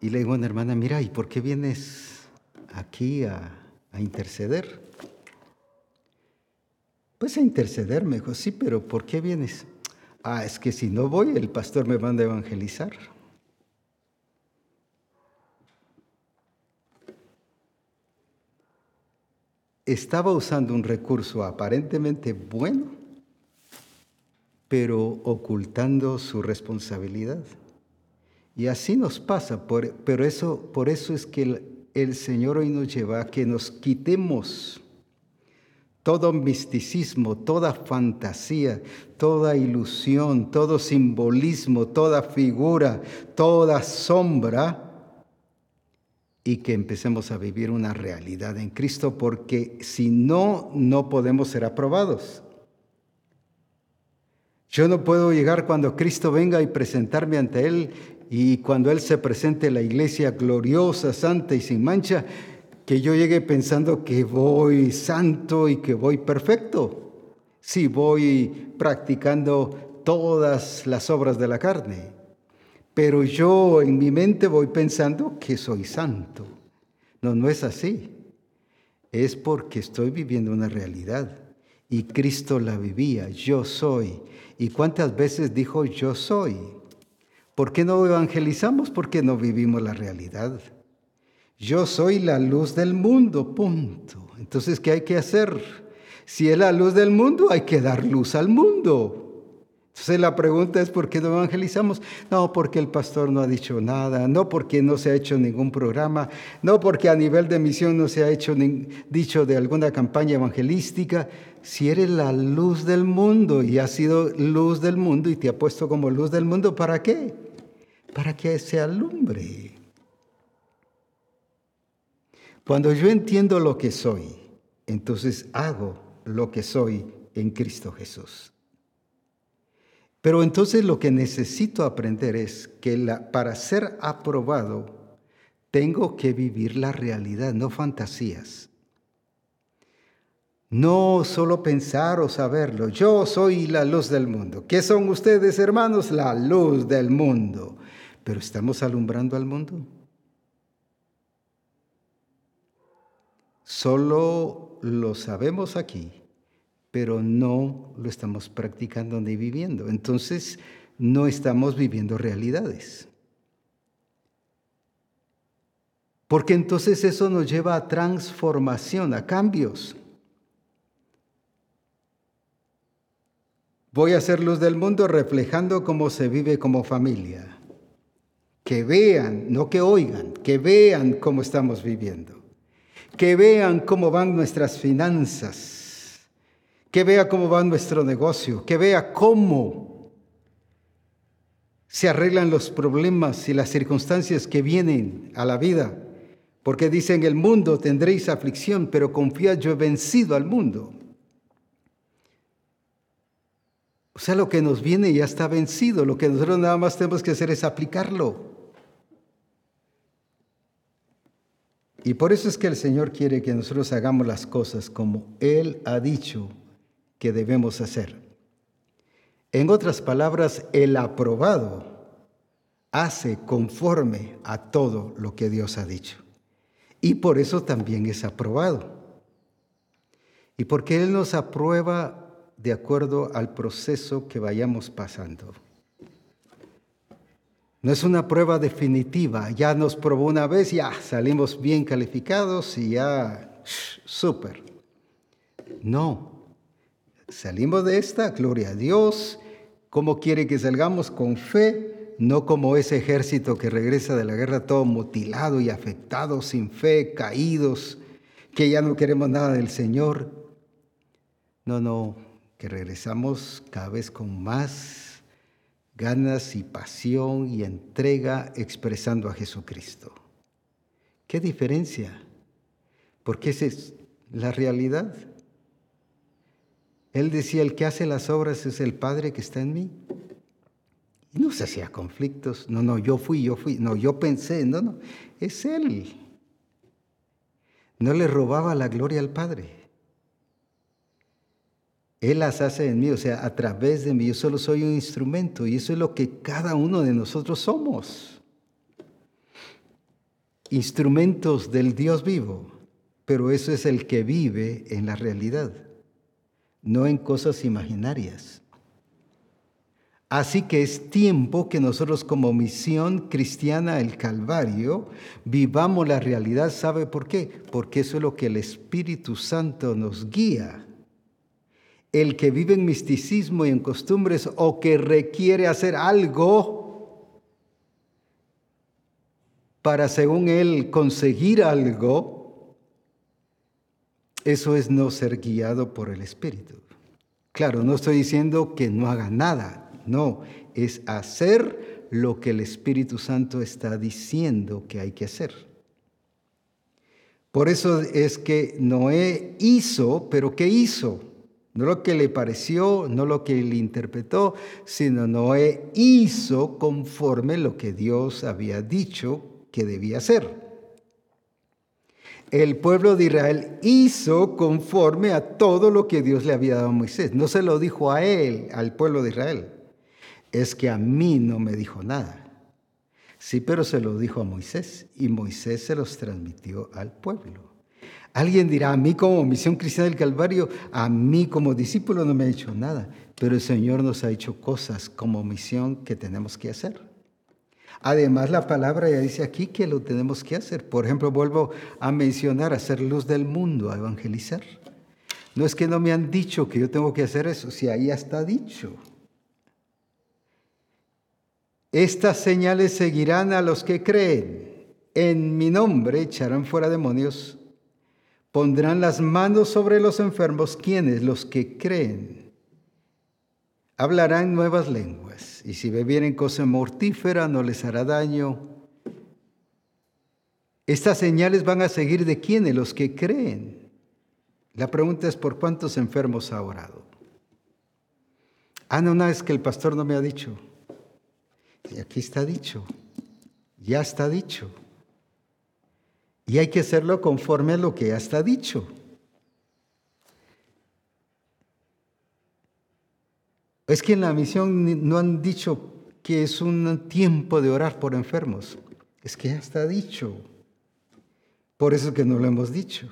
y le digo a una hermana, mira, ¿y por qué vienes aquí a, a interceder? Pues a interceder, me dijo, sí, pero ¿por qué vienes? Ah, es que si no voy, el pastor me manda a evangelizar. estaba usando un recurso aparentemente bueno, pero ocultando su responsabilidad. Y así nos pasa, pero eso, por eso es que el, el Señor hoy nos lleva a que nos quitemos todo misticismo, toda fantasía, toda ilusión, todo simbolismo, toda figura, toda sombra y que empecemos a vivir una realidad en Cristo, porque si no, no podemos ser aprobados. Yo no puedo llegar cuando Cristo venga y presentarme ante Él y cuando Él se presente la iglesia gloriosa, santa y sin mancha, que yo llegue pensando que voy santo y que voy perfecto. Si voy practicando todas las obras de la carne pero yo en mi mente voy pensando que soy santo. No, no es así. Es porque estoy viviendo una realidad y Cristo la vivía, yo soy. ¿Y cuántas veces dijo yo soy? ¿Por qué no evangelizamos? Porque no vivimos la realidad. Yo soy la luz del mundo, punto. Entonces, ¿qué hay que hacer? Si es la luz del mundo, hay que dar luz al mundo. Entonces la pregunta es, ¿por qué no evangelizamos? No, porque el pastor no ha dicho nada, no porque no se ha hecho ningún programa, no porque a nivel de misión no se ha hecho ni, dicho de alguna campaña evangelística. Si eres la luz del mundo y has sido luz del mundo y te ha puesto como luz del mundo, ¿para qué? Para que se alumbre. Cuando yo entiendo lo que soy, entonces hago lo que soy en Cristo Jesús. Pero entonces lo que necesito aprender es que para ser aprobado tengo que vivir la realidad, no fantasías. No solo pensar o saberlo. Yo soy la luz del mundo. ¿Qué son ustedes, hermanos? La luz del mundo. Pero estamos alumbrando al mundo. Solo lo sabemos aquí pero no lo estamos practicando ni viviendo. Entonces, no estamos viviendo realidades. Porque entonces eso nos lleva a transformación, a cambios. Voy a ser luz del mundo reflejando cómo se vive como familia. Que vean, no que oigan, que vean cómo estamos viviendo. Que vean cómo van nuestras finanzas que vea cómo va nuestro negocio, que vea cómo se arreglan los problemas y las circunstancias que vienen a la vida. Porque dice en el mundo tendréis aflicción, pero confiad, yo he vencido al mundo. O sea, lo que nos viene ya está vencido, lo que nosotros nada más tenemos que hacer es aplicarlo. Y por eso es que el Señor quiere que nosotros hagamos las cosas como Él ha dicho que debemos hacer. En otras palabras, el aprobado hace conforme a todo lo que Dios ha dicho. Y por eso también es aprobado. Y porque Él nos aprueba de acuerdo al proceso que vayamos pasando. No es una prueba definitiva, ya nos probó una vez, ya salimos bien calificados y ya, súper. No, Salimos de esta, gloria a Dios. ¿Cómo quiere que salgamos? Con fe, no como ese ejército que regresa de la guerra todo mutilado y afectado, sin fe, caídos, que ya no queremos nada del Señor. No, no, que regresamos cada vez con más ganas y pasión y entrega expresando a Jesucristo. ¿Qué diferencia? Porque ese la realidad. Él decía, el que hace las obras es el Padre que está en mí. Y no se hacía conflictos. No, no, yo fui, yo fui. No, yo pensé. No, no, es Él. No le robaba la gloria al Padre. Él las hace en mí, o sea, a través de mí. Yo solo soy un instrumento y eso es lo que cada uno de nosotros somos. Instrumentos del Dios vivo, pero eso es el que vive en la realidad, no en cosas imaginarias. Así que es tiempo que nosotros como misión cristiana el Calvario vivamos la realidad. ¿Sabe por qué? Porque eso es lo que el Espíritu Santo nos guía el que vive en misticismo y en costumbres o que requiere hacer algo para, según él, conseguir algo, eso es no ser guiado por el Espíritu. Claro, no estoy diciendo que no haga nada, no, es hacer lo que el Espíritu Santo está diciendo que hay que hacer. Por eso es que Noé hizo, pero ¿qué hizo? No lo que le pareció, no lo que le interpretó, sino Noé hizo conforme lo que Dios había dicho que debía hacer. El pueblo de Israel hizo conforme a todo lo que Dios le había dado a Moisés. No se lo dijo a él, al pueblo de Israel. Es que a mí no me dijo nada. Sí, pero se lo dijo a Moisés y Moisés se los transmitió al pueblo. Alguien dirá, a mí como misión cristiana del Calvario, a mí como discípulo no me ha hecho nada, pero el Señor nos ha hecho cosas como misión que tenemos que hacer. Además, la palabra ya dice aquí que lo tenemos que hacer. Por ejemplo, vuelvo a mencionar, hacer luz del mundo, a evangelizar. No es que no me han dicho que yo tengo que hacer eso, si ahí está dicho. Estas señales seguirán a los que creen. En mi nombre echarán fuera demonios Pondrán las manos sobre los enfermos, quienes, los que creen. Hablarán nuevas lenguas, y si bebieren cosa mortífera no les hará daño. Estas señales van a seguir de quienes, los que creen. La pregunta es por cuántos enfermos ha orado. Ah, no, no, es que el pastor no me ha dicho. Y aquí está dicho, ya está dicho. Y hay que hacerlo conforme a lo que ya está dicho. Es que en la misión no han dicho que es un tiempo de orar por enfermos. Es que ya está dicho. Por eso que no lo hemos dicho.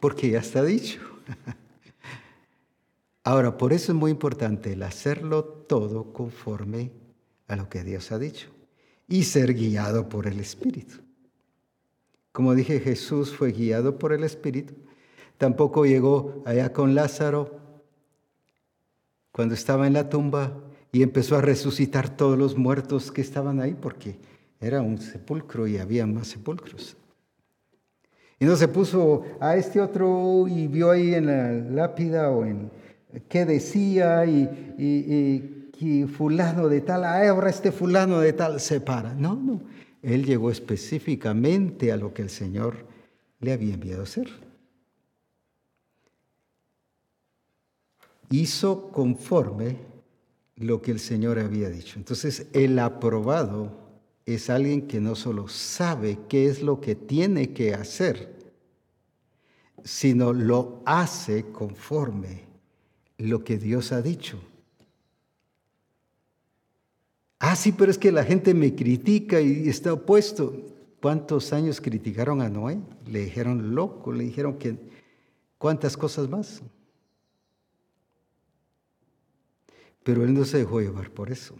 Porque ya está dicho. Ahora, por eso es muy importante el hacerlo todo conforme a lo que Dios ha dicho y ser guiado por el Espíritu. Como dije, Jesús fue guiado por el Espíritu. Tampoco llegó allá con Lázaro cuando estaba en la tumba y empezó a resucitar todos los muertos que estaban ahí, porque era un sepulcro y había más sepulcros. Y no se puso a este otro y vio ahí en la lápida o en qué decía y, y, fulano de tal, ah, ahora este fulano de tal se para. No, no. Él llegó específicamente a lo que el Señor le había enviado a hacer. Hizo conforme lo que el Señor había dicho. Entonces, el aprobado es alguien que no solo sabe qué es lo que tiene que hacer, sino lo hace conforme lo que Dios ha dicho. Ah, sí, pero es que la gente me critica y está opuesto. ¿Cuántos años criticaron a Noé? Le dijeron loco, le dijeron que cuántas cosas más. Pero él no se dejó llevar por eso.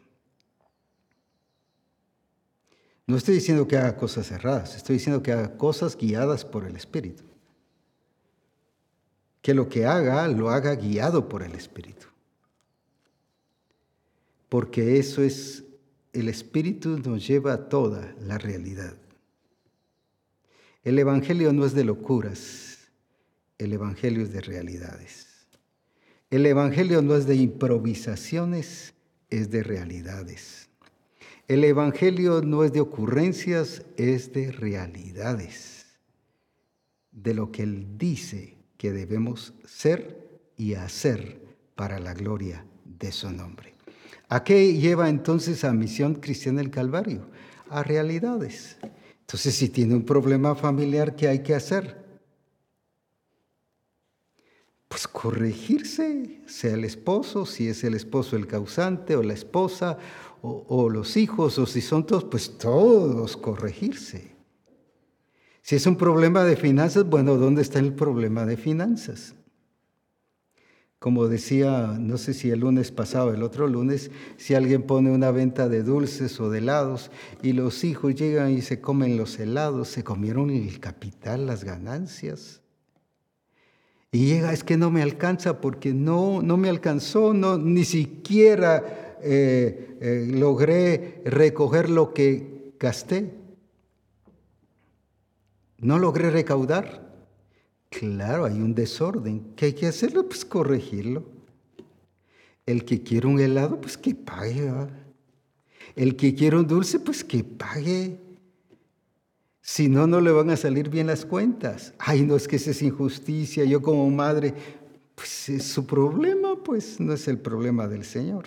No estoy diciendo que haga cosas cerradas, estoy diciendo que haga cosas guiadas por el Espíritu. Que lo que haga lo haga guiado por el Espíritu. Porque eso es el Espíritu nos lleva a toda la realidad. El Evangelio no es de locuras, el Evangelio es de realidades. El Evangelio no es de improvisaciones, es de realidades. El Evangelio no es de ocurrencias, es de realidades, de lo que Él dice que debemos ser y hacer para la gloria de su nombre. ¿A qué lleva entonces a Misión Cristiana el Calvario? A realidades. Entonces, si tiene un problema familiar, ¿qué hay que hacer? Pues corregirse, sea el esposo, si es el esposo el causante, o la esposa, o, los hijos, o si son todos, pues todos corregirse. Si es un problema de finanzas, bueno, ¿dónde está el problema de finanzas? Como decía, no sé si el lunes pasado, el otro lunes, si alguien pone una venta de dulces o de helados y los hijos llegan y se comen los helados, se comieron el capital, las ganancias. Y llega, es que no me alcanza porque no, no me alcanzó, no, ni siquiera eh, eh, logré recoger lo que gasté. No logré recaudar. Claro, hay un desorden. ¿Qué hay que hacerlo? Pues corregirlo. El que quiere un helado, pues que pague. El que quiere un dulce, pues que pague. Si no, no le van a salir bien las cuentas. Ay, no es que esa es injusticia. Yo como madre, pues es su problema, pues no es el problema del Señor.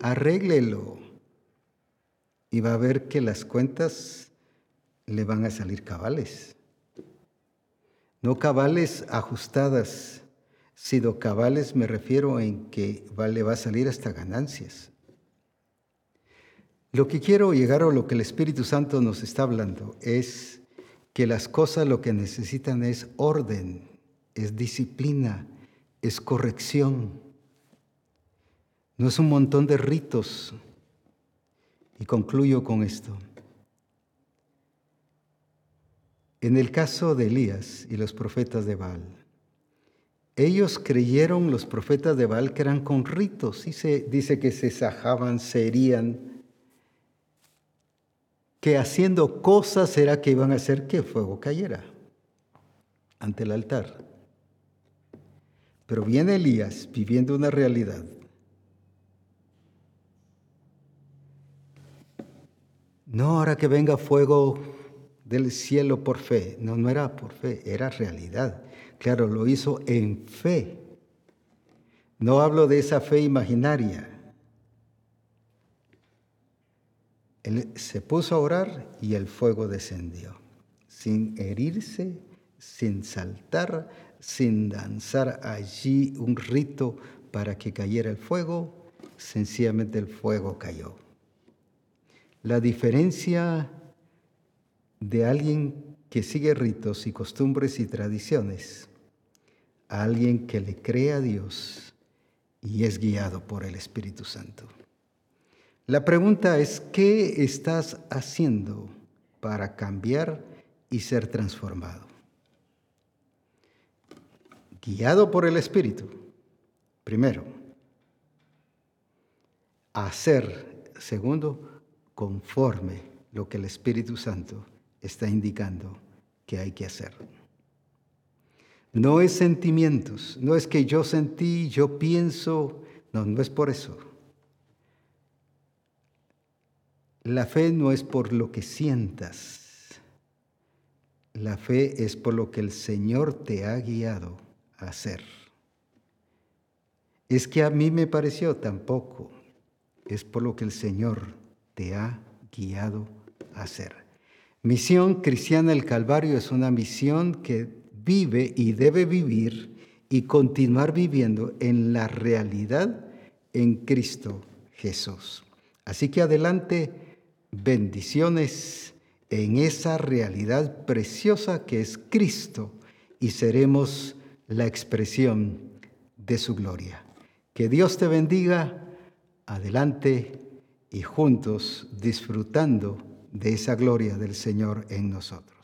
Arréglelo. Y va a ver que las cuentas le van a salir cabales. No cabales ajustadas, sino cabales me refiero en que le va a salir hasta ganancias. Lo que quiero llegar o lo que el Espíritu Santo nos está hablando es que las cosas lo que necesitan es orden, es disciplina, es corrección. No es un montón de ritos. Y concluyo con esto. En el caso de Elías y los profetas de Baal, ellos creyeron, los profetas de Baal, que eran con ritos, y se dice que se sajaban, se herían, que haciendo cosas era que iban a hacer que fuego cayera ante el altar. Pero viene Elías viviendo una realidad. No ahora que venga fuego del cielo por fe. No, no era por fe, era realidad. Claro, lo hizo en fe. No hablo de esa fe imaginaria. Él se puso a orar y el fuego descendió, sin herirse, sin saltar, sin danzar allí un rito para que cayera el fuego, sencillamente el fuego cayó. La diferencia de alguien que sigue ritos y costumbres y tradiciones a alguien que le cree a Dios y es guiado por el Espíritu Santo. La pregunta es, ¿qué estás haciendo para cambiar y ser transformado? Guiado por el Espíritu, primero. Hacer, segundo, conforme lo que el Espíritu Santo está indicando que hay que hacer. No es sentimientos, no es que yo sentí, yo pienso, no, no es por eso. La fe no es por lo que sientas, la fe es por lo que el Señor te ha guiado a hacer. Es que a mí me pareció tampoco, es por lo que el Señor te ha guiado a hacer. Misión cristiana del Calvario es una misión que vive y debe vivir y continuar viviendo en la realidad en Cristo Jesús. Así que adelante, bendiciones en esa realidad preciosa que es Cristo y seremos la expresión de su gloria. Que Dios te bendiga, adelante y juntos disfrutando de esa gloria del Señor en nosotros.